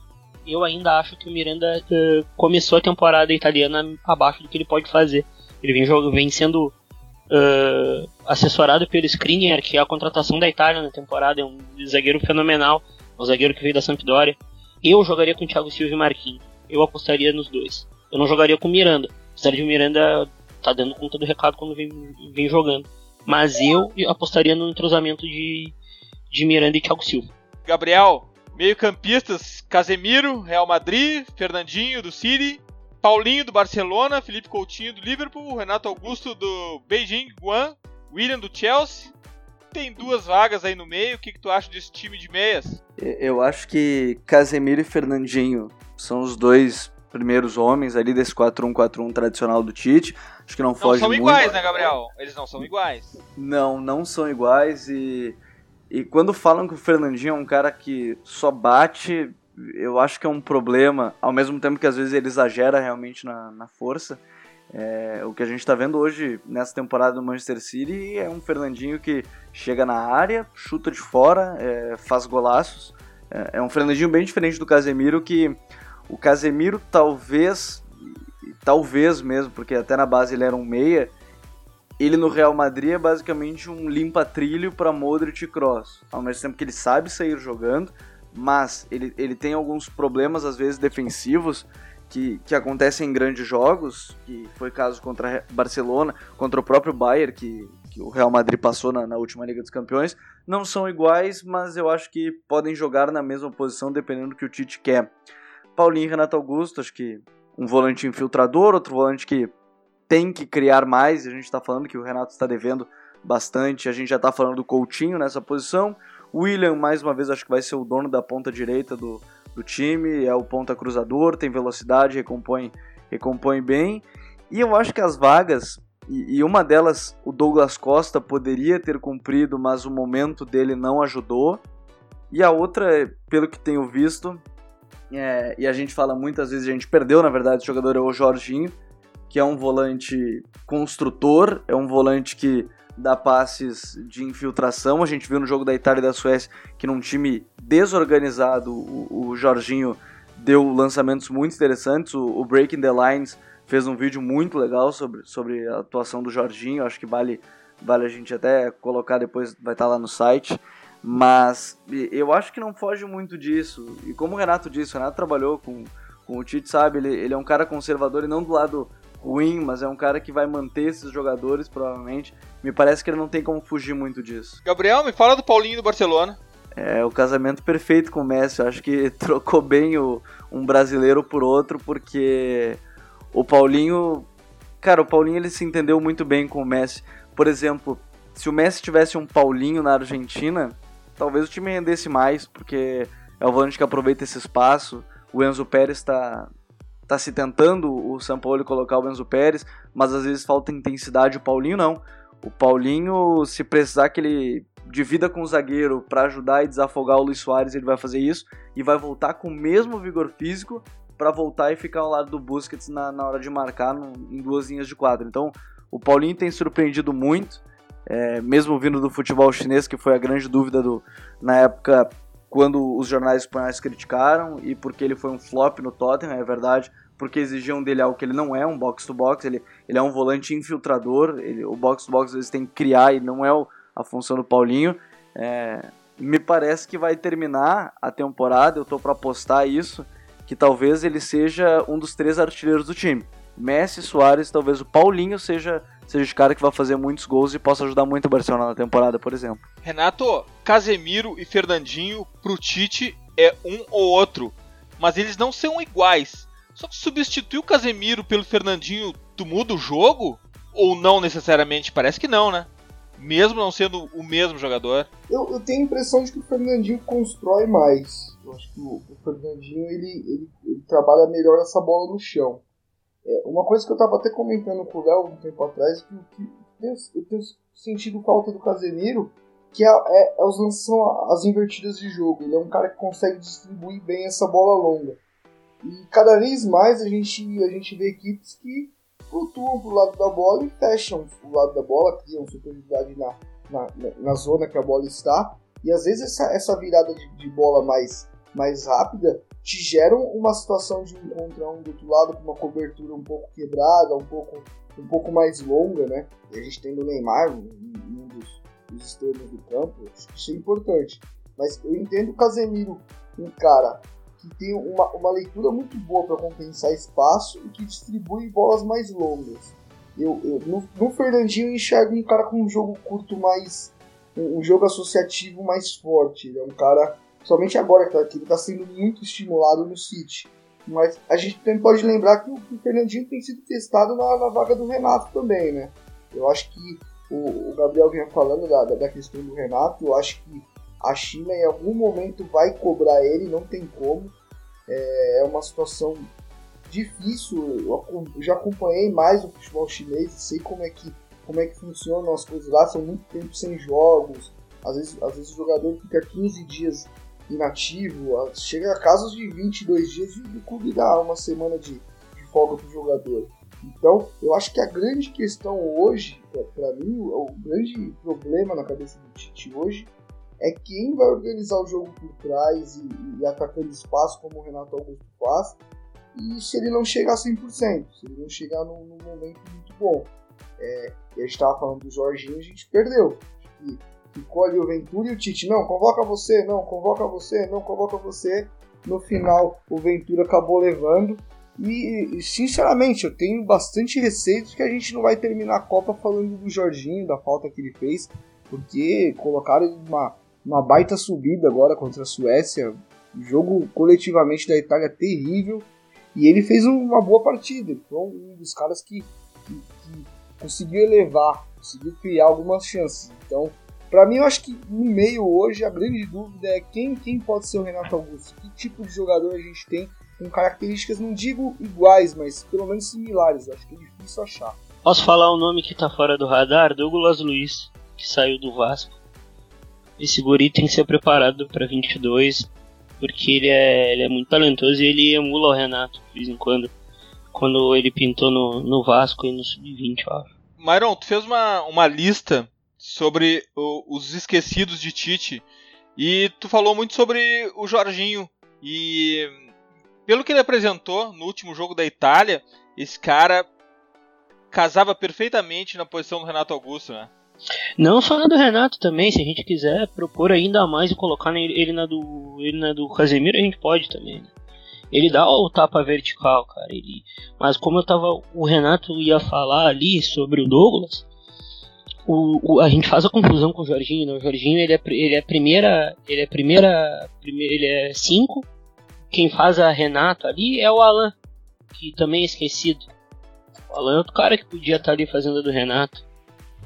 eu ainda acho que o Miranda uh, começou a temporada italiana abaixo do que ele pode fazer. Ele vem, jogando, vem sendo uh, assessorado pelo Skriniar, que é a contratação da Itália na temporada. É um zagueiro fenomenal, um zagueiro que veio da Sampdoria. Eu jogaria com Thiago Silva e Marquinhos. Eu apostaria nos dois. Eu não jogaria com Miranda. Apesar de o Miranda tá dando conta do recado quando vem, vem jogando. Mas eu apostaria no entrosamento de, de Miranda e Thiago Silva. Gabriel, meio-campistas: Casemiro, Real Madrid, Fernandinho do City, Paulinho do Barcelona, Felipe Coutinho do Liverpool, Renato Augusto do Beijing Guan, William do Chelsea, tem duas vagas aí no meio. O que, que tu acha desse time de meias? Eu acho que Casemiro e Fernandinho são os dois primeiros homens ali desse 4-1-4-1 tradicional do Tite. Acho que não, não foge muito. Não são iguais, né, Gabriel? Eles não são iguais. Não, não são iguais e e quando falam que o Fernandinho é um cara que só bate, eu acho que é um problema, ao mesmo tempo que às vezes ele exagera realmente na, na força. É, o que a gente está vendo hoje nessa temporada do Manchester City é um Fernandinho que chega na área, chuta de fora, é, faz golaços. É, é, um Fernandinho bem diferente do Casemiro, que o Casemiro talvez, talvez mesmo, porque até na base ele era um meia, ele no Real Madrid é basicamente um limpa-trilho para Modric e Kroos. Ao mesmo tempo que ele sabe sair jogando, mas ele, ele tem alguns problemas, às vezes, defensivos, que, que acontecem em grandes jogos, que foi caso contra Barcelona, contra o próprio Bayern, que, que o Real Madrid passou na, na, última Liga dos Campeões, não são iguais, mas eu acho que podem jogar na mesma posição dependendo do que o Tite quer. Paulinho e Renato Augusto, acho que um volante infiltrador, outro volante que tem que criar mais, a gente está falando que o Renato está devendo bastante, a gente já está falando do Coutinho nessa posição, William, mais uma vez, acho que vai ser o dono da ponta direita do, do time, é o ponta cruzador, tem velocidade, recompõe, recompõe bem. E eu acho que as vagas, e, e uma delas o Douglas Costa poderia ter cumprido, mas o momento dele não ajudou. E a outra, pelo que tenho visto, é, e a gente fala muitas vezes, a gente perdeu na verdade o jogador é o Jorginho, que é um volante construtor, é um volante que dá passes de infiltração. A gente viu no jogo da Itália e da Suécia que num time desorganizado o, o Jorginho deu lançamentos muito interessantes. O, o, Breaking the Lines fez um vídeo muito legal sobre, sobre a atuação do Jorginho. Acho que vale, vale a gente até colocar depois, vai estar lá no site. Mas eu acho que não foge muito disso. E como o Renato disse, o Renato trabalhou com, com o Tite, sabe? Ele, ele é um cara conservador e não do lado ruim, mas é um cara que vai manter esses jogadores, provavelmente. Me parece que ele não tem como fugir muito disso. Gabriel, me fala do Paulinho do Barcelona. É o casamento perfeito com o Messi. Eu acho que trocou bem o, um brasileiro por outro, porque o Paulinho, cara, o Paulinho ele se entendeu muito bem com o Messi. Por exemplo, se o Messi tivesse um Paulinho na Argentina, talvez o time rendesse mais, porque é o volante que aproveita esse espaço. O Enzo Pérez está tá se tentando o São Paulo colocar o Enzo Pérez, mas às vezes falta intensidade. O Paulinho não. O Paulinho, se precisar que ele divida com o zagueiro para ajudar e desafogar o Luiz Soares, ele vai fazer isso e vai voltar com o mesmo vigor físico para voltar e ficar ao lado do Busquets na, na hora de marcar no, em duas linhas de quadro. Então, o Paulinho tem surpreendido muito, é, mesmo vindo do futebol chinês, que foi a grande dúvida do, na época quando os jornais espanhóis criticaram e porque ele foi um flop no Tottenham, é verdade, porque exigiam dele algo que ele não é, um box-to-box, ele, ele é um volante infiltrador, ele, o box-to-box eles têm que criar e não é o, a função do Paulinho. É, me parece que vai terminar a temporada, eu estou para apostar isso, que talvez ele seja um dos três artilheiros do time. Messi, Soares, talvez o Paulinho seja seja o cara que vai fazer muitos gols e possa ajudar muito o Barcelona na temporada, por exemplo. Renato, Casemiro e Fernandinho pro Tite é um ou outro, mas eles não são iguais. Só que substituir o Casemiro pelo Fernandinho, tu muda o jogo? Ou não necessariamente? Parece que não, né? Mesmo não sendo o mesmo jogador. Eu, eu tenho a impressão de que o Fernandinho constrói mais. Eu acho que o, o Fernandinho ele, ele, ele trabalha melhor essa bola no chão. É, uma coisa que eu estava até comentando com o Léo um tempo atrás, que, eu tenho sentido falta do Casemiro, que é, é, é os são as invertidas de jogo. Ele é um cara que consegue distribuir bem essa bola longa. E cada vez mais a gente, a gente vê equipes que flutuam pro lado da bola e fecham o lado da bola, criam superioridade na, na, na zona que a bola está. E às vezes essa, essa virada de, de bola mais, mais rápida te geram uma situação de um contra um do outro lado com uma cobertura um pouco quebrada, um pouco, um pouco mais longa, né? E a gente tem no Neymar, um dos, dos extremos do campo, que isso é importante. Mas eu entendo o Casemiro, um cara que tem uma, uma leitura muito boa para compensar espaço e que distribui bolas mais longas. Eu, eu no, no, Fernandinho eu enxergo um cara com um jogo curto mais. um, um jogo associativo mais forte. Ele é um cara Somente agora que ele está sendo muito estimulado no City. Mas a gente também pode lembrar que o, Fernandinho tem sido testado na, na, vaga do Renato também, né? Eu acho que o, o Gabriel vinha falando da, da, questão do Renato, eu acho que a China em algum momento vai cobrar ele, não tem como. É, é uma situação difícil. Eu já acompanhei mais o futebol chinês sei como é que como é que funcionam as coisas lá. São muito tempo sem jogos. Às vezes, às vezes o jogador fica 15 dias inativo, chega a casos de 22 dias e o clube dá uma semana de, de folga para o jogador. Então, eu acho que a grande questão hoje, para mim, o grande problema na cabeça do Tite hoje é quem vai organizar o jogo por trás e, e atacando espaço, como o Renato Augusto faz, e se ele não chegar a 100%, se ele não chegar num, num momento muito bom. É, a gente estava falando do Jorginho, a gente perdeu. E Ficou ali o Ventura e o Tite. Não, convoca você, não, convoca você, não, convoca você. No final, o Ventura acabou levando. E, sinceramente, eu tenho bastante receio de que a gente não vai terminar a Copa falando do Jorginho, da falta que ele fez, porque colocaram uma, uma baita subida agora contra a Suécia. jogo coletivamente da Itália terrível. E ele fez uma boa partida. Ele foi um dos caras que, que, que conseguiu elevar, conseguiu criar algumas chances. Então, para mim, eu acho que no meio hoje a grande dúvida é quem, quem pode ser o Renato Augusto. Que tipo de jogador a gente tem com características, não digo iguais, mas pelo menos similares. Eu acho que é difícil achar. Posso falar o nome que tá fora do radar? Douglas Luiz, que saiu do Vasco. Esse guri tem que ser preparado para 22, porque ele é, ele é muito talentoso e ele emula o Renato de vez em quando. Quando ele pintou no, no Vasco e no Sub-20, eu acho. Tu fez uma, uma lista sobre o, os esquecidos de Tite. E tu falou muito sobre o Jorginho. E pelo que ele apresentou no último jogo da Itália, esse cara casava perfeitamente na posição do Renato Augusto, né? Não só na do Renato também, se a gente quiser propor ainda mais e colocar ele na do, ele na do Casemiro, a gente pode também. Né? Ele dá o tapa vertical, cara. Ele, mas como eu tava, o Renato ia falar ali sobre o Douglas, o, o, a gente faz a confusão com o Jorginho, né? O Jorginho ele é, ele é primeira. Ele é primeira. ele é 5, quem faz a Renato ali é o Alan, que também é esquecido. O Alan é outro cara que podia estar ali fazendo a do Renato,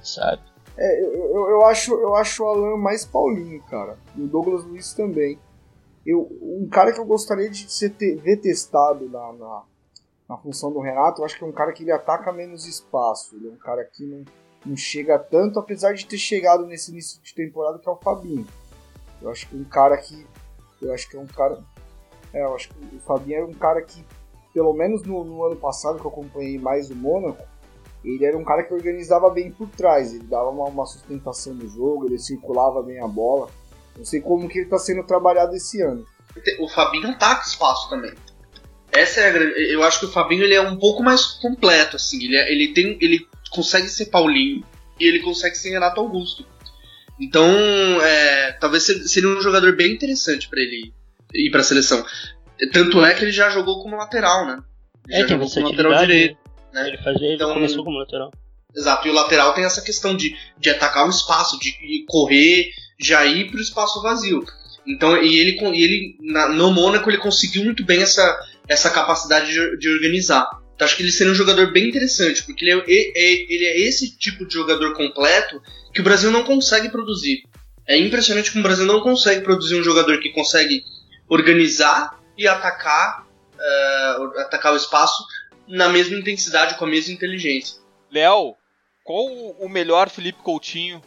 sabe? É, eu, eu, acho, eu acho o Alan mais Paulinho, cara. E o Douglas Luiz também. Eu, um cara que eu gostaria de ser, ver testado na, na, na, função do Renato, eu acho que é um cara que ele ataca menos espaço. Ele é um cara que não, não chega tanto, apesar de ter chegado nesse início de temporada, que é o Fabinho. Eu acho que um cara que. Eu acho que é um cara. É, eu acho que o Fabinho era um cara que, pelo menos no, no ano passado, que eu acompanhei mais o Mônaco, ele era um cara que organizava bem por trás, ele dava uma, uma sustentação no jogo, ele circulava bem a bola. Não sei como que ele está sendo trabalhado esse ano. O Fabinho ataca espaço também. Essa é a grande. Eu acho que o Fabinho ele é um pouco mais completo, assim. Ele, é, ele tem, ele consegue ser Paulinho e ele consegue ser Renato Augusto. Então, é, talvez seria um jogador bem interessante para ele ir para a seleção. Tanto é que ele já jogou como lateral, né? Ele é, já jogou como lateral direito. Né? Ele, fazia, ele então, começou como lateral. Exato, e o lateral tem essa questão de, de atacar o espaço, de correr, já ir para o espaço vazio. Então, e ele, e ele na, no Mônaco, ele conseguiu muito bem essa, essa capacidade de, de organizar. Então, acho que ele seria um jogador bem interessante, porque ele é, ele é esse tipo de jogador completo que o Brasil não consegue produzir. É impressionante que o Brasil não consegue produzir um jogador que consegue organizar e atacar, uh, atacar o espaço na mesma intensidade, com a mesma inteligência. Léo, qual o melhor Felipe Coutinho?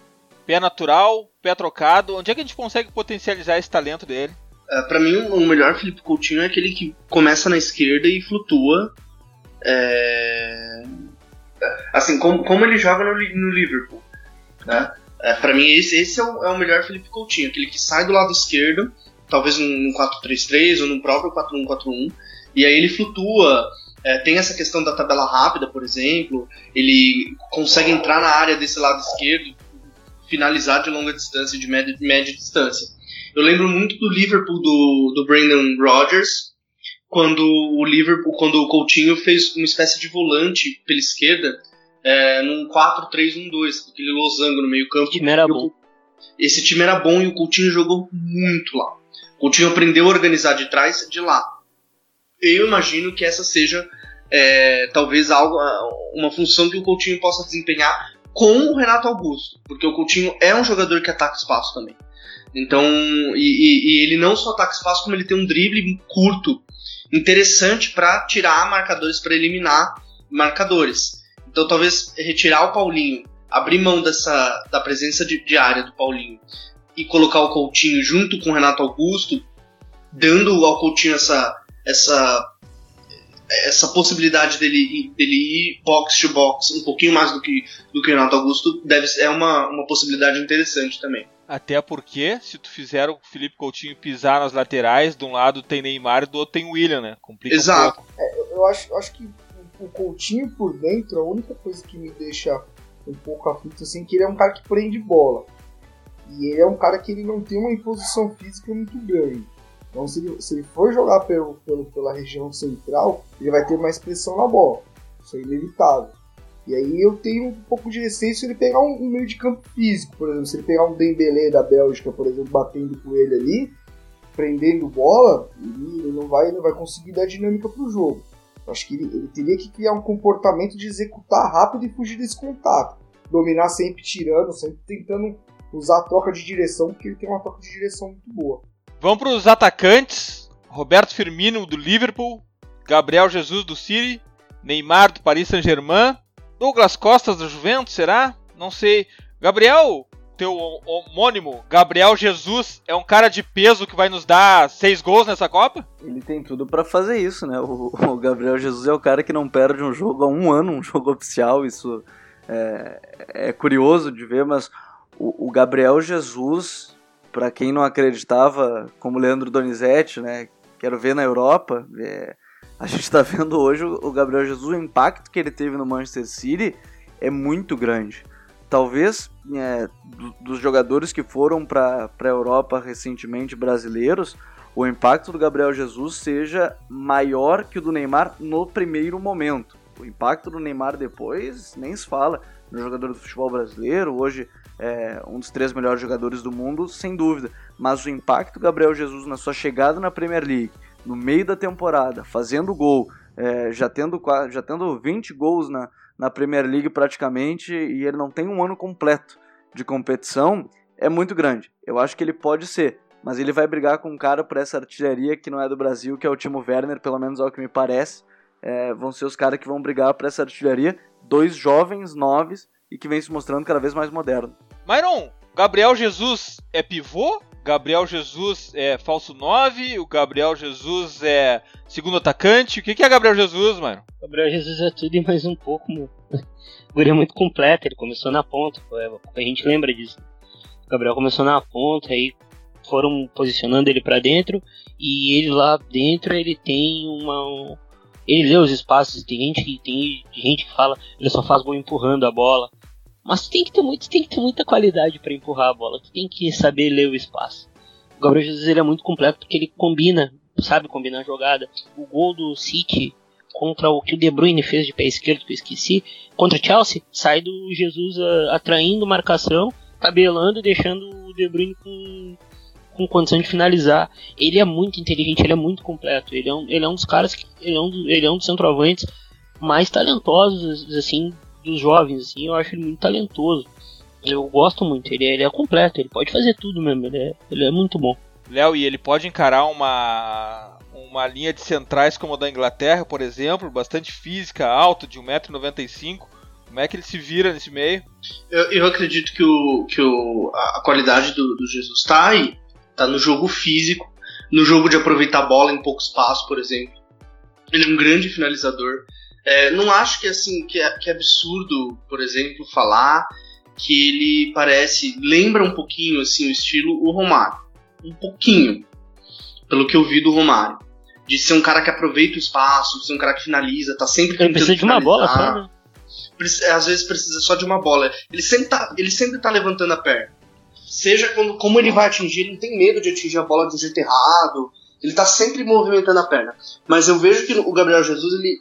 Pé natural, pé trocado? Onde é que a gente consegue potencializar esse talento dele? Uh, para mim, o melhor Felipe Coutinho é aquele que começa na esquerda e flutua. É... Assim, como, como ele joga no, no Liverpool. Né? É, para mim, esse, esse é, o, é o melhor Felipe Coutinho. Aquele que sai do lado esquerdo, talvez num 4-3-3 ou no próprio 4-1-4-1, e aí ele flutua é, tem essa questão da tabela rápida, por exemplo, ele consegue entrar na área desse lado esquerdo, finalizar de longa distância, de média, média distância. Eu lembro muito do Liverpool do, do Brandon Rodgers, quando o Liverpool, quando o Coutinho fez uma espécie de volante pela esquerda, é, num 4-3-1-2, aquele losango no meio campo. time era bom. Esse time era bom e o Coutinho jogou muito lá. O Coutinho aprendeu a organizar de trás de lá eu imagino que essa seja é, talvez algo, uma função que o Coutinho possa desempenhar com o Renato Augusto, porque o Coutinho é um jogador que ataca espaço também. Então, e, e, e ele não só ataca espaço, como ele tem um drible curto, interessante para tirar marcadores, para eliminar marcadores. Então, talvez retirar o Paulinho, abrir mão dessa da presença de, de área do Paulinho e colocar o Coutinho junto com o Renato Augusto, dando ao Coutinho essa essa essa possibilidade dele, dele ir box to box um pouquinho mais do que do que o Renato Augusto deve é uma, uma possibilidade interessante também. Até porque, se tu fizer o Felipe Coutinho pisar nas laterais, de um lado tem Neymar e do outro tem William, né? Complica Exato. Um é, eu acho, acho que o Coutinho por dentro, a única coisa que me deixa um pouco aflito assim, é que ele é um cara que prende bola. E ele é um cara que ele não tem uma imposição física muito grande. Então, se ele, se ele for jogar pelo, pelo, pela região central, ele vai ter mais pressão na bola. Isso é inevitável. E aí eu tenho um pouco de receio se ele pegar um, um, meio de campo físico, por exemplo, se ele pegar um Dembélé da Bélgica, por exemplo, batendo com ele ali, prendendo bola, ele não vai, não vai conseguir dar dinâmica para o jogo. Eu acho que ele, ele, teria que criar um comportamento de executar rápido e fugir desse contato. Dominar sempre tirando, sempre tentando usar a troca de direção, porque ele tem uma troca de direção muito boa. Vamos para os atacantes. Roberto Firmino do Liverpool, Gabriel Jesus do City, Neymar do Paris Saint-Germain, Douglas Costas do Juventus, será? Não sei. Gabriel, teu homônimo, Gabriel Jesus, é um cara de peso que vai nos dar seis gols nessa Copa? Ele tem tudo para fazer isso, né? O, o, Gabriel Jesus é o cara que não perde um jogo há um ano, um jogo oficial. Isso é, é curioso de ver, mas o, o Gabriel Jesus para quem não acreditava, como Leandro Donizete, né? Quero ver na Europa. É, a gente está vendo hoje o Gabriel Jesus, o impacto que ele teve no Manchester City é muito grande. Talvez é, dos jogadores que foram para a Europa recentemente, brasileiros, o impacto do Gabriel Jesus seja maior que o do Neymar no primeiro momento. O impacto do Neymar depois nem se fala no jogador do futebol brasileiro. Hoje é, um dos três melhores jogadores do mundo, sem dúvida. Mas o impacto Gabriel Jesus na sua chegada na Premier League, no meio da temporada, fazendo gol, é, já, tendo, já tendo 20 gols na, na Premier League praticamente, e ele não tem um ano completo de competição, é muito grande. Eu acho que ele pode ser, mas ele vai brigar com um cara por essa artilharia que não é do Brasil, que é o Timo Werner, pelo menos é o que me parece. É, vão ser os caras que vão brigar por essa artilharia. Dois jovens, noves, e que vem se mostrando cada vez mais moderno. Myron, Gabriel Jesus é pivô? Gabriel Jesus é falso 9? O Gabriel Jesus é segundo atacante? O que é Gabriel Jesus, mano? Gabriel Jesus é tudo e mais um pouco, mano. O é muito completo, ele começou na ponta, a gente lembra disso. O Gabriel começou na ponta, aí foram posicionando ele para dentro e ele lá dentro ele tem uma ele lê os espaços, tem gente que tem gente que fala, ele só faz gol empurrando a bola. Mas tem que ter muito, tem que ter muita qualidade para empurrar a bola. Tu tem que saber ler o espaço. O Gabriel Jesus ele é muito completo porque ele combina, sabe combinar a jogada. O gol do City contra o que o De Bruyne fez de pé esquerdo, que eu esqueci, contra o Chelsea, sai do Jesus uh, atraindo marcação, tabelando e deixando o De Bruyne com, com condição de finalizar. Ele é muito inteligente, ele é muito completo. Ele é um, ele é um dos caras, que, ele, é um, ele é um dos centroavantes mais talentosos, assim, dos jovens, assim, eu acho ele muito talentoso. Eu gosto muito, ele é, ele é completo, ele pode fazer tudo mesmo, ele é, ele é muito bom. Léo, e ele pode encarar uma, uma linha de centrais como a da Inglaterra, por exemplo, bastante física, alto, de 1,95m. Como é que ele se vira nesse meio? Eu, eu acredito que, o, que o, a qualidade do, do Jesus está aí. Está no jogo físico, no jogo de aproveitar a bola em pouco espaço, por exemplo. Ele é um grande finalizador. É, não acho que assim que é, que é absurdo, por exemplo, falar que ele parece lembra um pouquinho assim o estilo o Romário, um pouquinho, pelo que eu vi do Romário, de ser um cara que aproveita o espaço, de ser um cara que finaliza, tá sempre ele precisa de uma bola só, né? Às vezes precisa só de uma bola. Ele sempre tá, ele sempre tá levantando a perna. Seja quando, como ele vai atingir, ele não tem medo de atingir a bola do jeito errado. Ele tá sempre movimentando a perna. Mas eu vejo que o Gabriel Jesus ele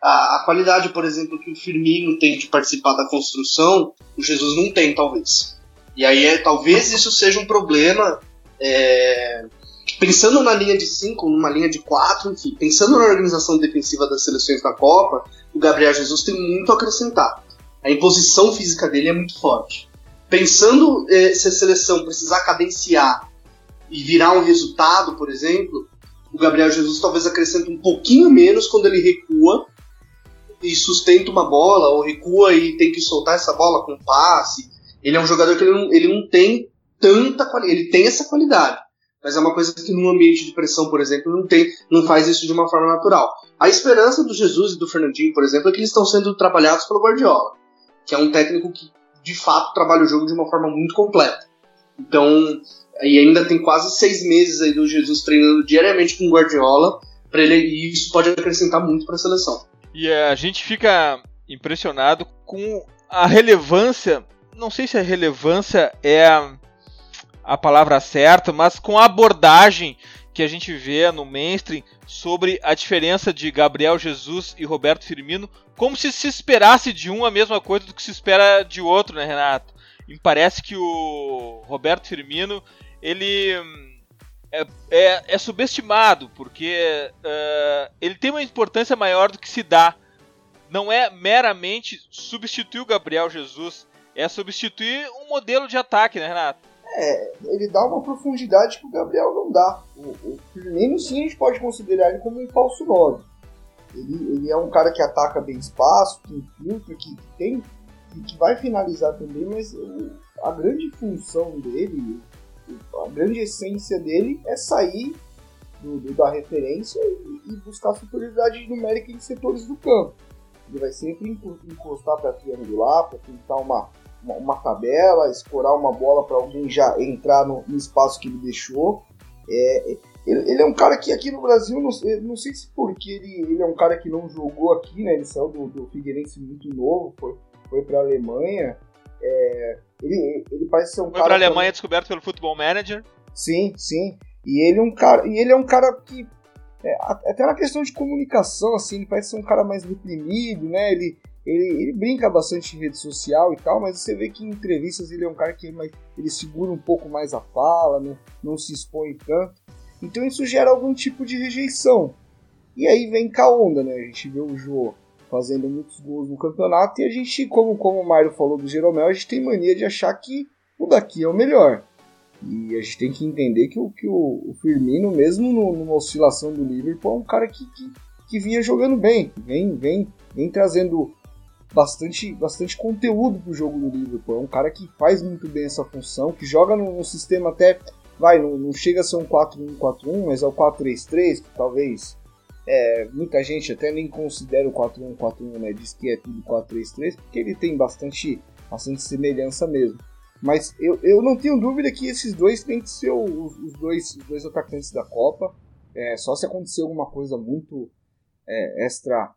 a, a, qualidade, por exemplo, que o Firmino tem de participar da construção, o Jesus não tem, talvez. E aí, é, talvez isso seja um problema. É, pensando na linha de 5, numa linha de 4, enfim, pensando na organização defensiva das seleções da Copa, o Gabriel Jesus tem muito a acrescentar. A imposição física dele é muito forte. Pensando é, se a seleção precisar cadenciar e virar um resultado, por exemplo, o Gabriel Jesus talvez acrescente um pouquinho menos quando ele recua e sustenta uma bola, ou recua e tem que soltar essa bola com passe. Ele é um jogador que ele não, ele não tem tanta qualidade. Ele tem essa qualidade, mas é uma coisa que num ambiente de pressão, por exemplo, não tem, não faz isso de uma forma natural. A esperança do Jesus e do Fernandinho, por exemplo, é que eles estão sendo trabalhados pelo Guardiola, que é um técnico que de fato trabalha o jogo de uma forma muito completa. Então, e ainda tem quase seis meses aí do Jesus treinando diariamente com o Guardiola, ele e isso pode acrescentar muito para a seleção. E a gente fica impressionado com a relevância, não sei se a relevância é a, a palavra certa, mas com a abordagem que a gente vê no mainstream sobre a diferença de Gabriel Jesus e Roberto Firmino, como se se esperasse de um a mesma coisa do que se espera de outro, né, Renato? E parece que o Roberto Firmino, ele é, é, é subestimado, porque ele tem uma importância maior do que se dá. Não é meramente substituir o Gabriel Jesus, é substituir um modelo de ataque, né, Renato? É, ele dá uma profundidade que o Gabriel não dá. O, o Firmino, sim, a gente pode considerar ele como um falso 9. Ele, ele é um cara que ataca bem espaço, que infiltra, que, tem, que, que vai finalizar também, mas a grande função dele, a grande essência dele é sair do, do, da referência e, e, buscar superioridade numérica em setores do campo. Ele vai sempre encostar para triangular, para tentar uma, uma, uma, tabela, escorar uma bola para alguém já entrar no, no, espaço que ele deixou. É, ele, ele, é um cara que aqui no Brasil, não, não sei se porque ele, ele é um cara que não jogou aqui, né? Ele saiu do, do Figueirense muito novo, foi, foi para a Alemanha. É, ele, ele parece ser um Foi cara. Foi pra Alemanha descoberto pelo Football Manager. Sim, sim. E ele é um cara, e ele é um cara que é, até na questão de comunicação, assim, ele parece ser um cara mais reprimido, né? Ele, ele, ele, brinca bastante em rede social e tal, mas você vê que em entrevistas ele é um cara que mais, ele segura um pouco mais a fala, não, não se expõe tanto. Então isso gera algum tipo de rejeição. E aí vem cá onda, né? A gente vê o Jô fazendo muitos gols no campeonato e a gente, como, como o Mário falou do Jeromel, a gente tem mania de achar que o daqui é o melhor. E a gente tem que entender que o, que o, Firmino, mesmo no, numa oscilação do Liverpool, é um cara que, que, que vinha jogando bem, vem, vem, vem trazendo bastante, bastante conteúdo pro jogo do Liverpool. É um cara que faz muito bem essa função, que joga num, sistema até. Vai, não, não chega a ser um 4-1-4-1, mas é o 4-3-3, que talvez é, muita gente até nem considera o 4-1-4-1, né? Diz que é tudo 4-3-3, porque ele tem bastante, bastante semelhança mesmo. Mas eu, eu não tenho dúvida que esses dois têm que ser os, os dois, os dois atacantes da Copa. É, só se acontecer alguma coisa muito é, extra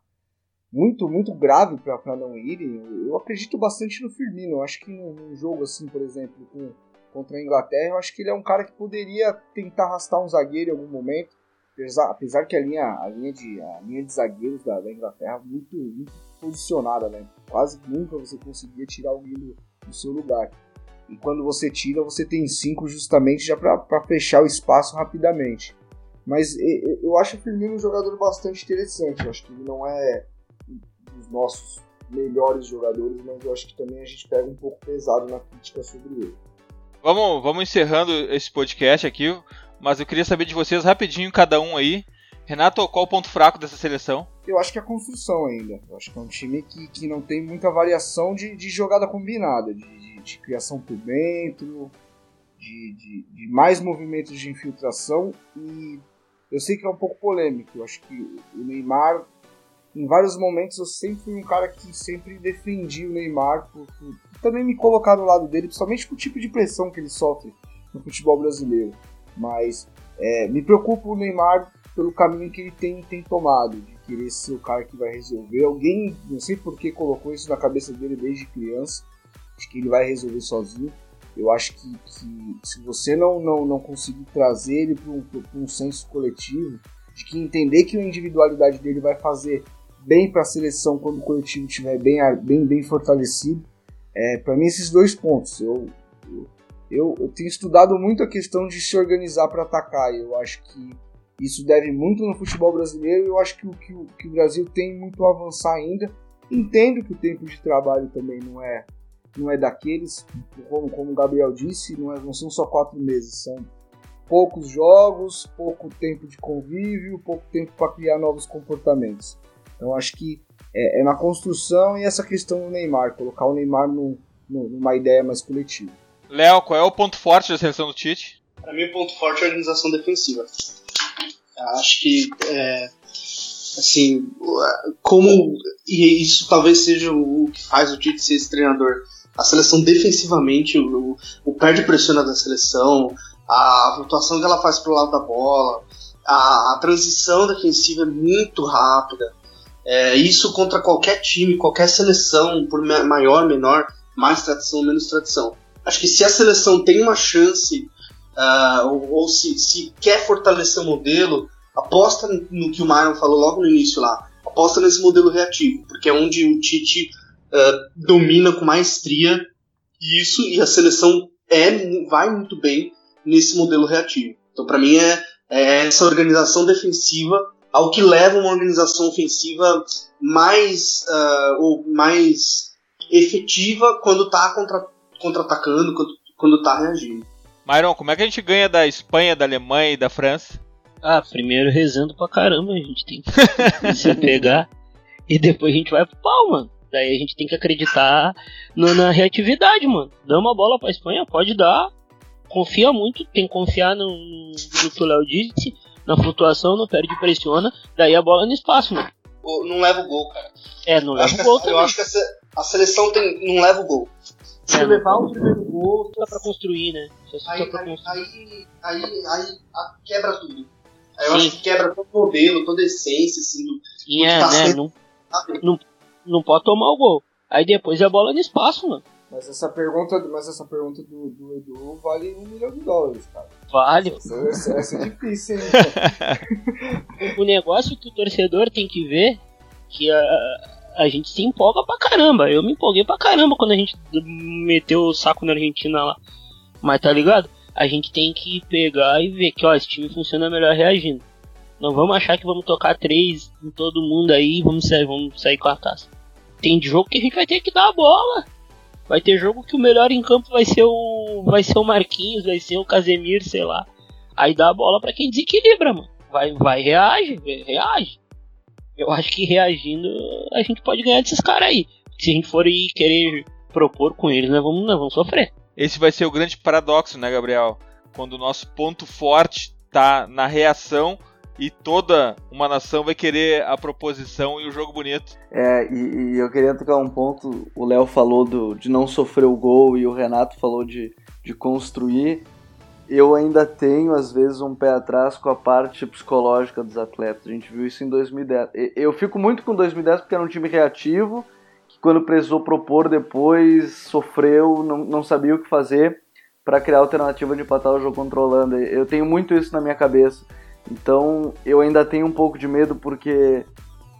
muito, muito grave para não irem. Eu acredito bastante no Firmino. Eu acho que num, num jogo assim, por exemplo, com, contra a Inglaterra, eu acho que ele é um cara que poderia tentar arrastar um zagueiro em algum momento. Apesar, apesar que a linha, a linha, de, a linha de zagueiros da, da Inglaterra é muito, muito posicionada, né? Quase nunca você conseguia tirar alguém do, do seu lugar. E quando você tira, você tem cinco justamente já para fechar o espaço rapidamente. Mas eu acho o Firmino um jogador bastante interessante. Eu acho que ele não é dos nossos melhores jogadores, mas eu acho que também a gente pega um pouco pesado na crítica sobre ele. Vamos, vamos encerrando esse podcast aqui, mas eu queria saber de vocês rapidinho, cada um aí. Renato, qual o ponto fraco dessa seleção? Eu acho que é a construção ainda. Eu acho que é um time que, que não tem muita variação de, de jogada combinada, de, de, criação por dentro, de, de, de, mais movimentos de infiltração. E eu sei que é um pouco polêmico. Eu acho que o Neymar em vários momentos eu sempre fui um cara que sempre defendia o Neymar por, por também me colocar do lado dele, principalmente com o tipo de pressão que ele sofre no futebol brasileiro. Mas é, me preocupa o Neymar pelo caminho que ele tem, tem tomado, de querer ser o cara que vai resolver. Alguém, não sei por que colocou isso na cabeça dele desde criança, de que ele vai resolver sozinho. Eu acho que, que se você não, não, não conseguir trazer ele para um, um senso coletivo, de que entender que a individualidade dele vai fazer bem para a seleção quando o coletivo estiver bem, bem, bem fortalecido. É, para mim, esses dois pontos. Eu, eu, eu, tenho estudado muito a questão de se organizar para atacar. Eu acho que isso deve muito no futebol brasileiro. Eu acho que o, que o, que o Brasil tem muito a avançar ainda. Entendo que o tempo de trabalho também não é não é daqueles, como, como o Gabriel disse, não, é, não são só quatro meses, são poucos jogos, pouco tempo de convívio, pouco tempo para criar novos comportamentos. Então acho que é, é, na construção e essa questão do Neymar, colocar o Neymar no, no, numa ideia mais coletiva. Léo, qual é o ponto forte da seleção do Tite? Para mim o ponto forte é a organização defensiva. Acho que é, assim, como e isso talvez seja o que faz o Tite ser esse treinador. A seleção defensivamente, o, o perde pressiona da seleção, a atuação que ela faz pro lado da bola, a, a transição defensiva é muito rápida. É, isso contra qualquer time, qualquer seleção, por maior, menor, mais tradição, menos tradição. Acho que se a seleção tem uma chance, uh, ou, ou se, se, quer fortalecer o modelo, aposta no que o Myron falou logo no início lá. Aposta nesse modelo reativo, porque é onde o Tite uh, domina com maestria isso e a seleção é, vai muito bem nesse modelo reativo. Então, para mim, é, é essa organização defensiva ao que leva uma organização ofensiva mais, uh, ou mais efetiva quando está contra, contra-atacando, quando, está reagindo. Myron, como é que a gente ganha da Espanha, da Alemanha e da França? Ah, primeiro rezando pra caramba, a gente tem que se pegar e depois a gente vai pro pau, mano. Daí a gente tem que acreditar no, na reatividade, mano. Dá uma bola pra Espanha, pode dar. Confia muito, tem que confiar no, no que o Léo disse na flutuação, não perde, pressiona, daí a bola no espaço, mano. Não leva o gol, cara. É, não leva o gol também. Eu acho que a seleção tem, não leva o gol. Se é, levar o primeiro gol, dá pra construir, né? Aí, pra construir. Aí, aí, aí, aí, quebra tudo. Aí eu Sim. acho que quebra todo o modelo, toda a essência, assim, do, é, tá né? Não, não, não pode tomar o gol. Aí depois é bola no espaço, mano. Mas essa pergunta, mas essa pergunta do, do Edu vale um milhão de dólares, cara. Vale. Essa, essa é difícil, hein? o negócio que o torcedor tem que ver que a, a gente se empolga pra caramba. Eu me empolguei pra caramba quando a gente meteu o saco na Argentina lá. Mas tá ligado? a gente tem que pegar e ver que ó, esse time funciona melhor reagindo. Não vamos achar que vamos tocar três em todo mundo aí e vamos sair, vamos sair com a taça. Tem jogo que a gente vai ter que dar a bola. Vai ter jogo que o melhor em campo vai ser o. Vai ser o Marquinhos, vai ser o Casemiro, sei lá. Aí dá a bola para quem desequilibra, mano. Vai, vai, reage, reage. Eu acho que reagindo a gente pode ganhar desses caras aí. Se a gente for ir querer propor com eles, nós vamos, nós vamos sofrer. Esse vai ser o grande paradoxo, né, Gabriel? Quando o nosso ponto forte tá na reação e toda uma nação vai querer a proposição e o jogo bonito. É, e, e eu queria tocar um ponto, o Léo falou do, de não sofrer o gol e o Renato falou de, de construir. Eu ainda tenho, às vezes, um pé atrás com a parte psicológica dos atletas. A gente viu isso em 2010. Eu fico muito com 2010 porque era um time reativo, que quando precisou propor depois, sofreu, não, não sabia o que fazer para criar alternativa de empatar o jogo controlando. Eu tenho muito isso na minha cabeça. Então eu ainda tenho um pouco de medo porque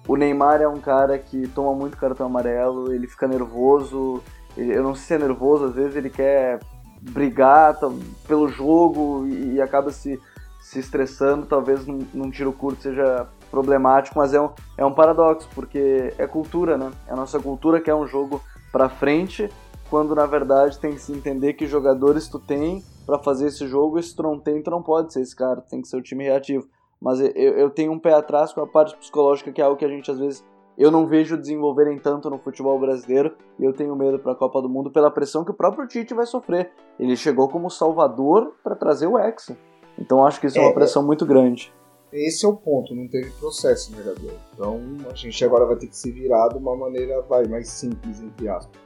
o Neymar é um cara que toma muito cartão amarelo, ele fica nervoso, ele, eu não sei se é nervoso, às vezes ele quer brigar tá, pelo jogo e, e, acaba se, se estressando, talvez num, num, tiro curto seja problemático, mas é um, é um paradoxo, porque é cultura, né? É a nossa cultura que é um jogo para frente, quando na verdade tem que se entender que jogadores tu tem para fazer esse jogo, e se tu não pode ser esse cara, tem que ser o time reativo. Mas eu, eu tenho um pé atrás com a parte psicológica, que é algo que a gente às vezes eu não vejo desenvolverem tanto no futebol brasileiro e eu tenho medo para a Copa do Mundo pela pressão que o próprio Tite vai sofrer. Ele chegou como salvador para trazer o Hexa. Então acho que isso é, é uma pressão muito grande. Esse é o ponto, não teve processo, né, Gabriel? Então a gente agora vai ter que se virar de uma maneira vai, mais simples, entre aspas.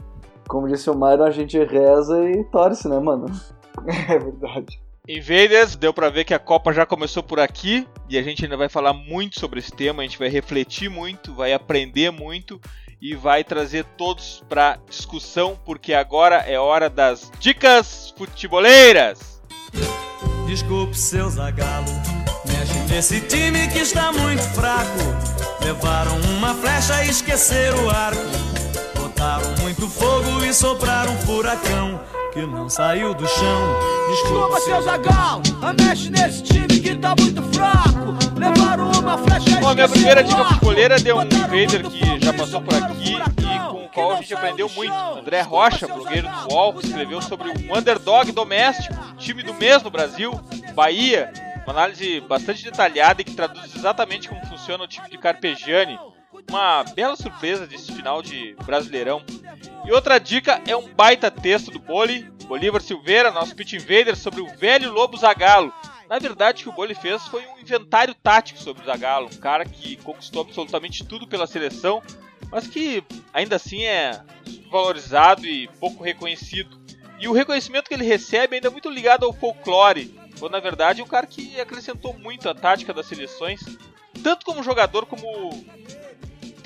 Como disse o Myron, a gente reza e torce, né, mano? É verdade. Invaders, deu para ver que a Copa já começou por aqui e a gente ainda vai falar muito sobre esse tema, a gente vai refletir muito, vai aprender muito e vai trazer todos para discussão, porque agora é hora das dicas futeboleiras. Desculpe seu zagalo, mexe nesse time que está muito fraco. Levaram uma flecha e esqueceram o arco. Botaram muito fogo e sopraram um furacão que não saiu do chão. Desculpa, seu Zagal, mexe nesse time que tá muito fraco. Levaram uma flecha Bom, a minha primeira dica futebolera deu um invader que já passou por aqui e com o qual a gente aprendeu muito. André Rocha, blogueiro do UOL, escreveu sobre um underdog doméstico, time do mês no Brasil, Bahia. Uma análise bastante detalhada e que traduz exatamente como funciona o time de Carpegiani uma bela surpresa desse final de Brasileirão. E outra dica é um baita texto do Boli, Bolívar Silveira, nosso pitch invader, sobre o velho Lobo Zagalo. Na verdade, o que o Boli fez foi um inventário tático sobre o Zagallo, um cara que conquistou absolutamente tudo pela seleção, mas que ainda assim é valorizado e pouco reconhecido. E o reconhecimento que ele recebe ainda é muito ligado ao folclore, quando na verdade é um cara que acrescentou muito à tática das seleções, tanto como jogador como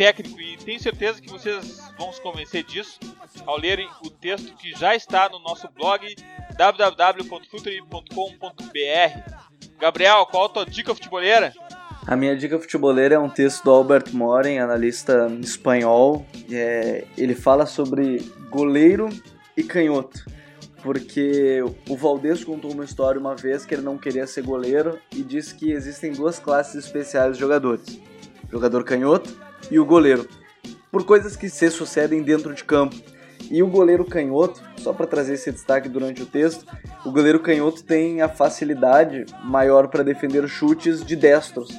técnico e tenho certeza que vocês vão se convencer disso ao lerem o texto que já está no nosso blog www.futre.com.br. Gabriel, qual a tua dica futeboleira? A minha dica futeboleira é um texto do Albert Moren, analista espanhol. É, ele fala sobre goleiro e canhoto. Porque o Valdez contou uma história uma vez que ele não queria ser goleiro e disse que existem duas classes especiais de jogadores: jogador canhoto e o goleiro, por coisas que se sucedem dentro de campo. E o goleiro canhoto, só para trazer esse destaque durante o texto, o goleiro canhoto tem a facilidade maior para defender chutes de destros,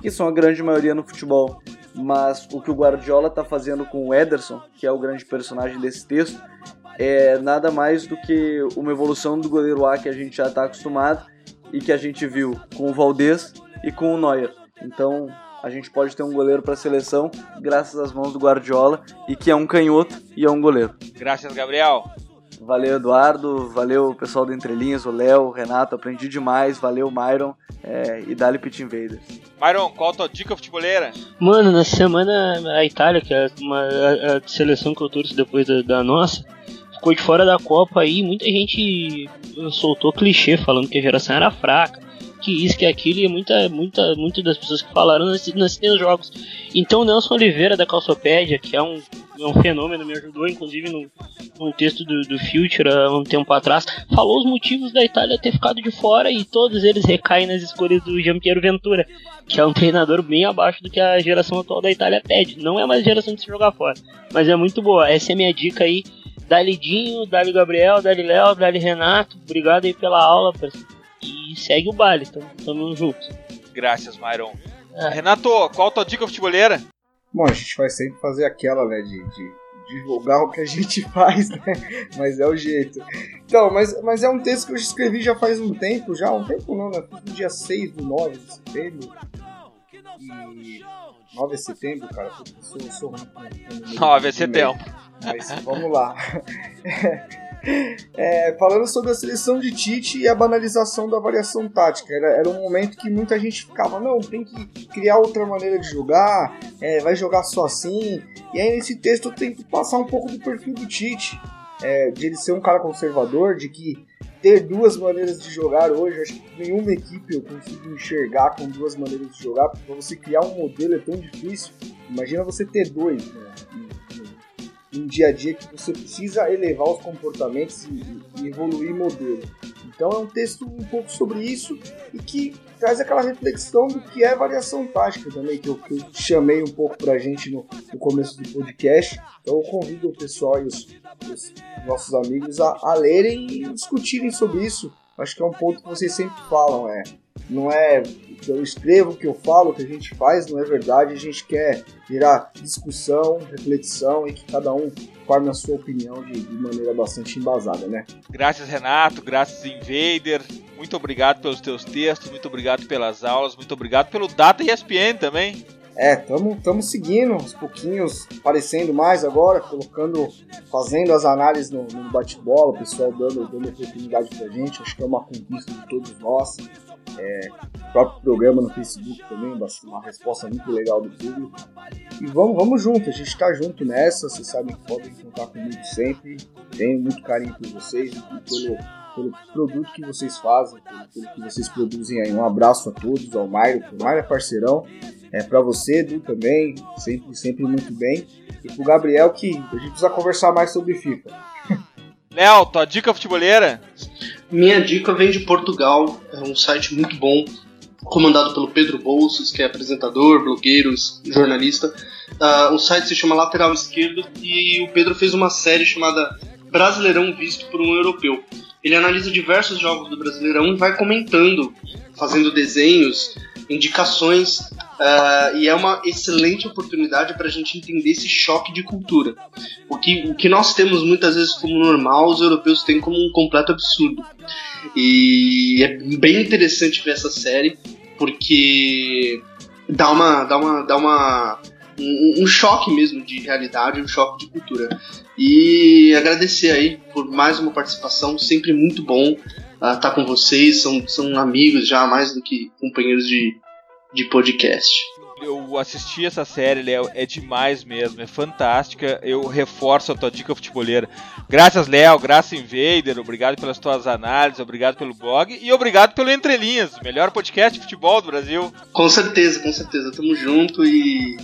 que são a grande maioria no futebol. Mas o que o Guardiola está fazendo com o Ederson, que é o grande personagem desse texto, é nada mais do que uma evolução do goleiro A que a gente já está acostumado e que a gente viu com o Valdez e com o Neuer. Então, a gente pode ter um goleiro para a seleção graças às mãos do Guardiola e que é um canhoto e é um goleiro. Graças, Gabriel. Valeu, Eduardo. Valeu, pessoal do Entrelinhas, o Léo, o Renato. Aprendi demais. Valeu, Myron. É, e Dali Pit Invaders. Myron, qual a tua dica futeboleira? Mano, na semana a Itália, que é uma, a, a seleção que eu torço depois da, da nossa, ficou de fora da Copa aí. Muita gente soltou clichê falando que a geração era fraca que isso, que aquilo, e muita, muita, muitas das pessoas que falaram não assistiram os jogos. Então Nelson Oliveira da Calçopédia, que é um, é um fenômeno, me ajudou inclusive no, um texto do, do Future há um tempo atrás, falou os motivos da Itália ter ficado de fora e todos eles recaem nas escolhas do Giampiero Ventura, que é um treinador bem abaixo do que a geração atual da Itália pede. Não é mais geração de se jogar fora, mas é muito boa. Essa é a minha dica aí. Dali Dinho, Dali Gabriel, Dali Léo, Dali Renato, obrigado aí pela aula. E segue o baile, tamo, tamo juntos. Graças, Myron. É. Renato, qual a tua dica futebolera? Bom, a gente vai sempre fazer aquela, né, de, de divulgar o que a gente faz, né? Mas é o jeito. Então, mas, mas é um texto que eu escrevi já faz um tempo, já, um tempo não, né? No dia 6 do 9 de setembro. E 9 de setembro, cara, eu sou, eu sou ruim com, com 9 de setembro. Mas vamos lá. É, falando sobre a seleção de Tite e a banalização da variação tática. Era, era um momento que muita gente ficava, não, tem que criar outra maneira de jogar, é, vai jogar só assim. E aí nesse texto eu tento passar um pouco do perfil do Tite, é, de ele ser um cara conservador, de que ter duas maneiras de jogar hoje, acho que nenhuma equipe eu consigo enxergar com duas maneiras de jogar, porque pra você criar um modelo é tão difícil. Imagina você ter dois, né? Um dia a dia que você precisa elevar os comportamentos e, e, evoluir modelo. Então é um texto um pouco sobre isso e que traz aquela reflexão do que é variação tática também, que eu, que eu chamei um pouco pra gente no, no, começo do podcast. Então eu convido o pessoal e os, os nossos amigos a, a lerem e discutirem sobre isso. Acho que é um ponto que vocês sempre falam, é não é que eu escrevo, o que eu falo, o que a gente faz, não é verdade. A gente quer virar discussão, reflexão e que cada um forme a sua opinião de, de maneira bastante embasada, né? Graças, Renato. Graças, Invader. Muito obrigado pelos teus textos, muito obrigado pelas aulas, muito obrigado pelo Data ESPN também. É, estamos seguindo, aos pouquinhos, aparecendo mais agora, colocando, fazendo as análises no, no bate-bola, o pessoal dando, dando oportunidade pra gente, acho que é uma conquista de todos nós. É, o próprio programa no Facebook também, uma resposta muito legal do público. E vamos, vamos junto, a gente está junto nessa, vocês sabem que podem contar comigo sempre. Tenho muito carinho por vocês e pelo, pelo produto que vocês fazem, pelo, pelo, que vocês produzem aí. Um abraço a todos, ao Mário, o Mário é parceirão. É, para você, Edu, também, sempre, sempre muito bem. E pro Gabriel, que a gente precisa conversar mais sobre FIFA. Léo, tua dica futeboleira? Minha dica vem de Portugal, é um site muito bom, comandado pelo Pedro Bolsos, que é apresentador, blogueiro, jornalista. Uh, o site se chama Lateral Esquerdo e o Pedro fez uma série chamada Brasileirão Visto por um Europeu. Ele analisa diversos jogos do Brasileirão e vai comentando, fazendo desenhos, indicações, uh, e é uma excelente oportunidade para a gente entender esse choque de cultura. O que, o que nós temos muitas vezes como normal, os europeus têm como um completo absurdo. E é bem interessante ver essa série, porque dá uma. Dá uma, dá uma um, um, choque mesmo de realidade, um choque de cultura. E agradecer aí por mais uma participação, sempre muito bom estar tá com vocês, são, são amigos já mais do que companheiros de, de podcast. Eu assisti essa série, Léo, é demais mesmo, é fantástica. Eu reforço a tua dica futebolera. Graças, Léo, graças, Invader, obrigado pelas tuas análises, obrigado pelo blog e obrigado pelo Entrelinhas, melhor podcast de futebol do Brasil. Com certeza, com certeza, tamo junto e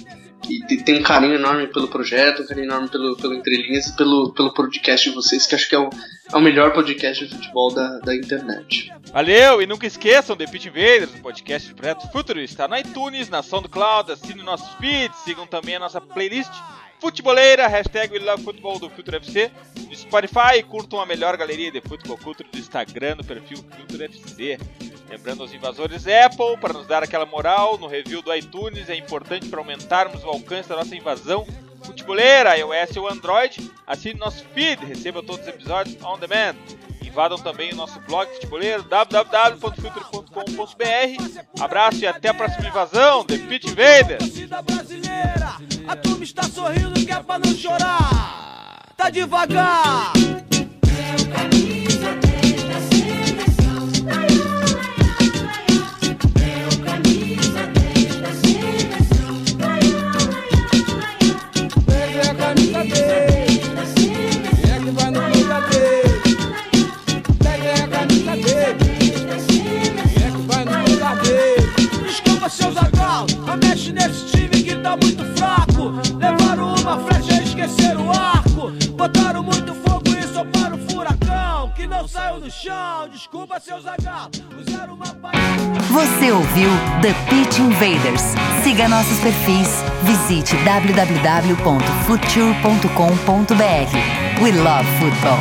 e tem um carinho enorme pelo projeto, um carinho enorme pelo, pelo Entrelinhas e pelo, pelo podcast de vocês, que acho que é o, é o melhor podcast de futebol da, da internet. Valeu! E nunca esqueçam, The Pit Invaders, o podcast de projeto Futuro, está no iTunes, na SoundCloud, assinem nossos feeds, sigam também a nossa playlist Futeboleira, hashtag We Love Futebol do Future FC, no Spotify, curtam a melhor galeria de futebol culture do Instagram, no perfil Future FC. Lembrando aos invasores Apple, para nos dar aquela moral no review do iTunes, é importante para aumentarmos o alcance da nossa invasão futeboleira, iOS ou Android. Assine nosso feed, receba todos os episódios on demand. Invadam também o nosso blog futeboleiro www.future.com.br. Abraço e até a próxima invasão, The Pit Invaders! A turma está sorrindo que é pra não chorar. Tá devagar. seus acal A mexe nesse time que tá muito fraco. Levaram uma flecha e esqueceram o arco. Botaram muito fogo e soparam o furacão Que não saiu do chão, desculpa seus acal Usaram uma Você ouviu The Pitch Invaders. Siga nossos perfis. Visite www.future.com.br We love football.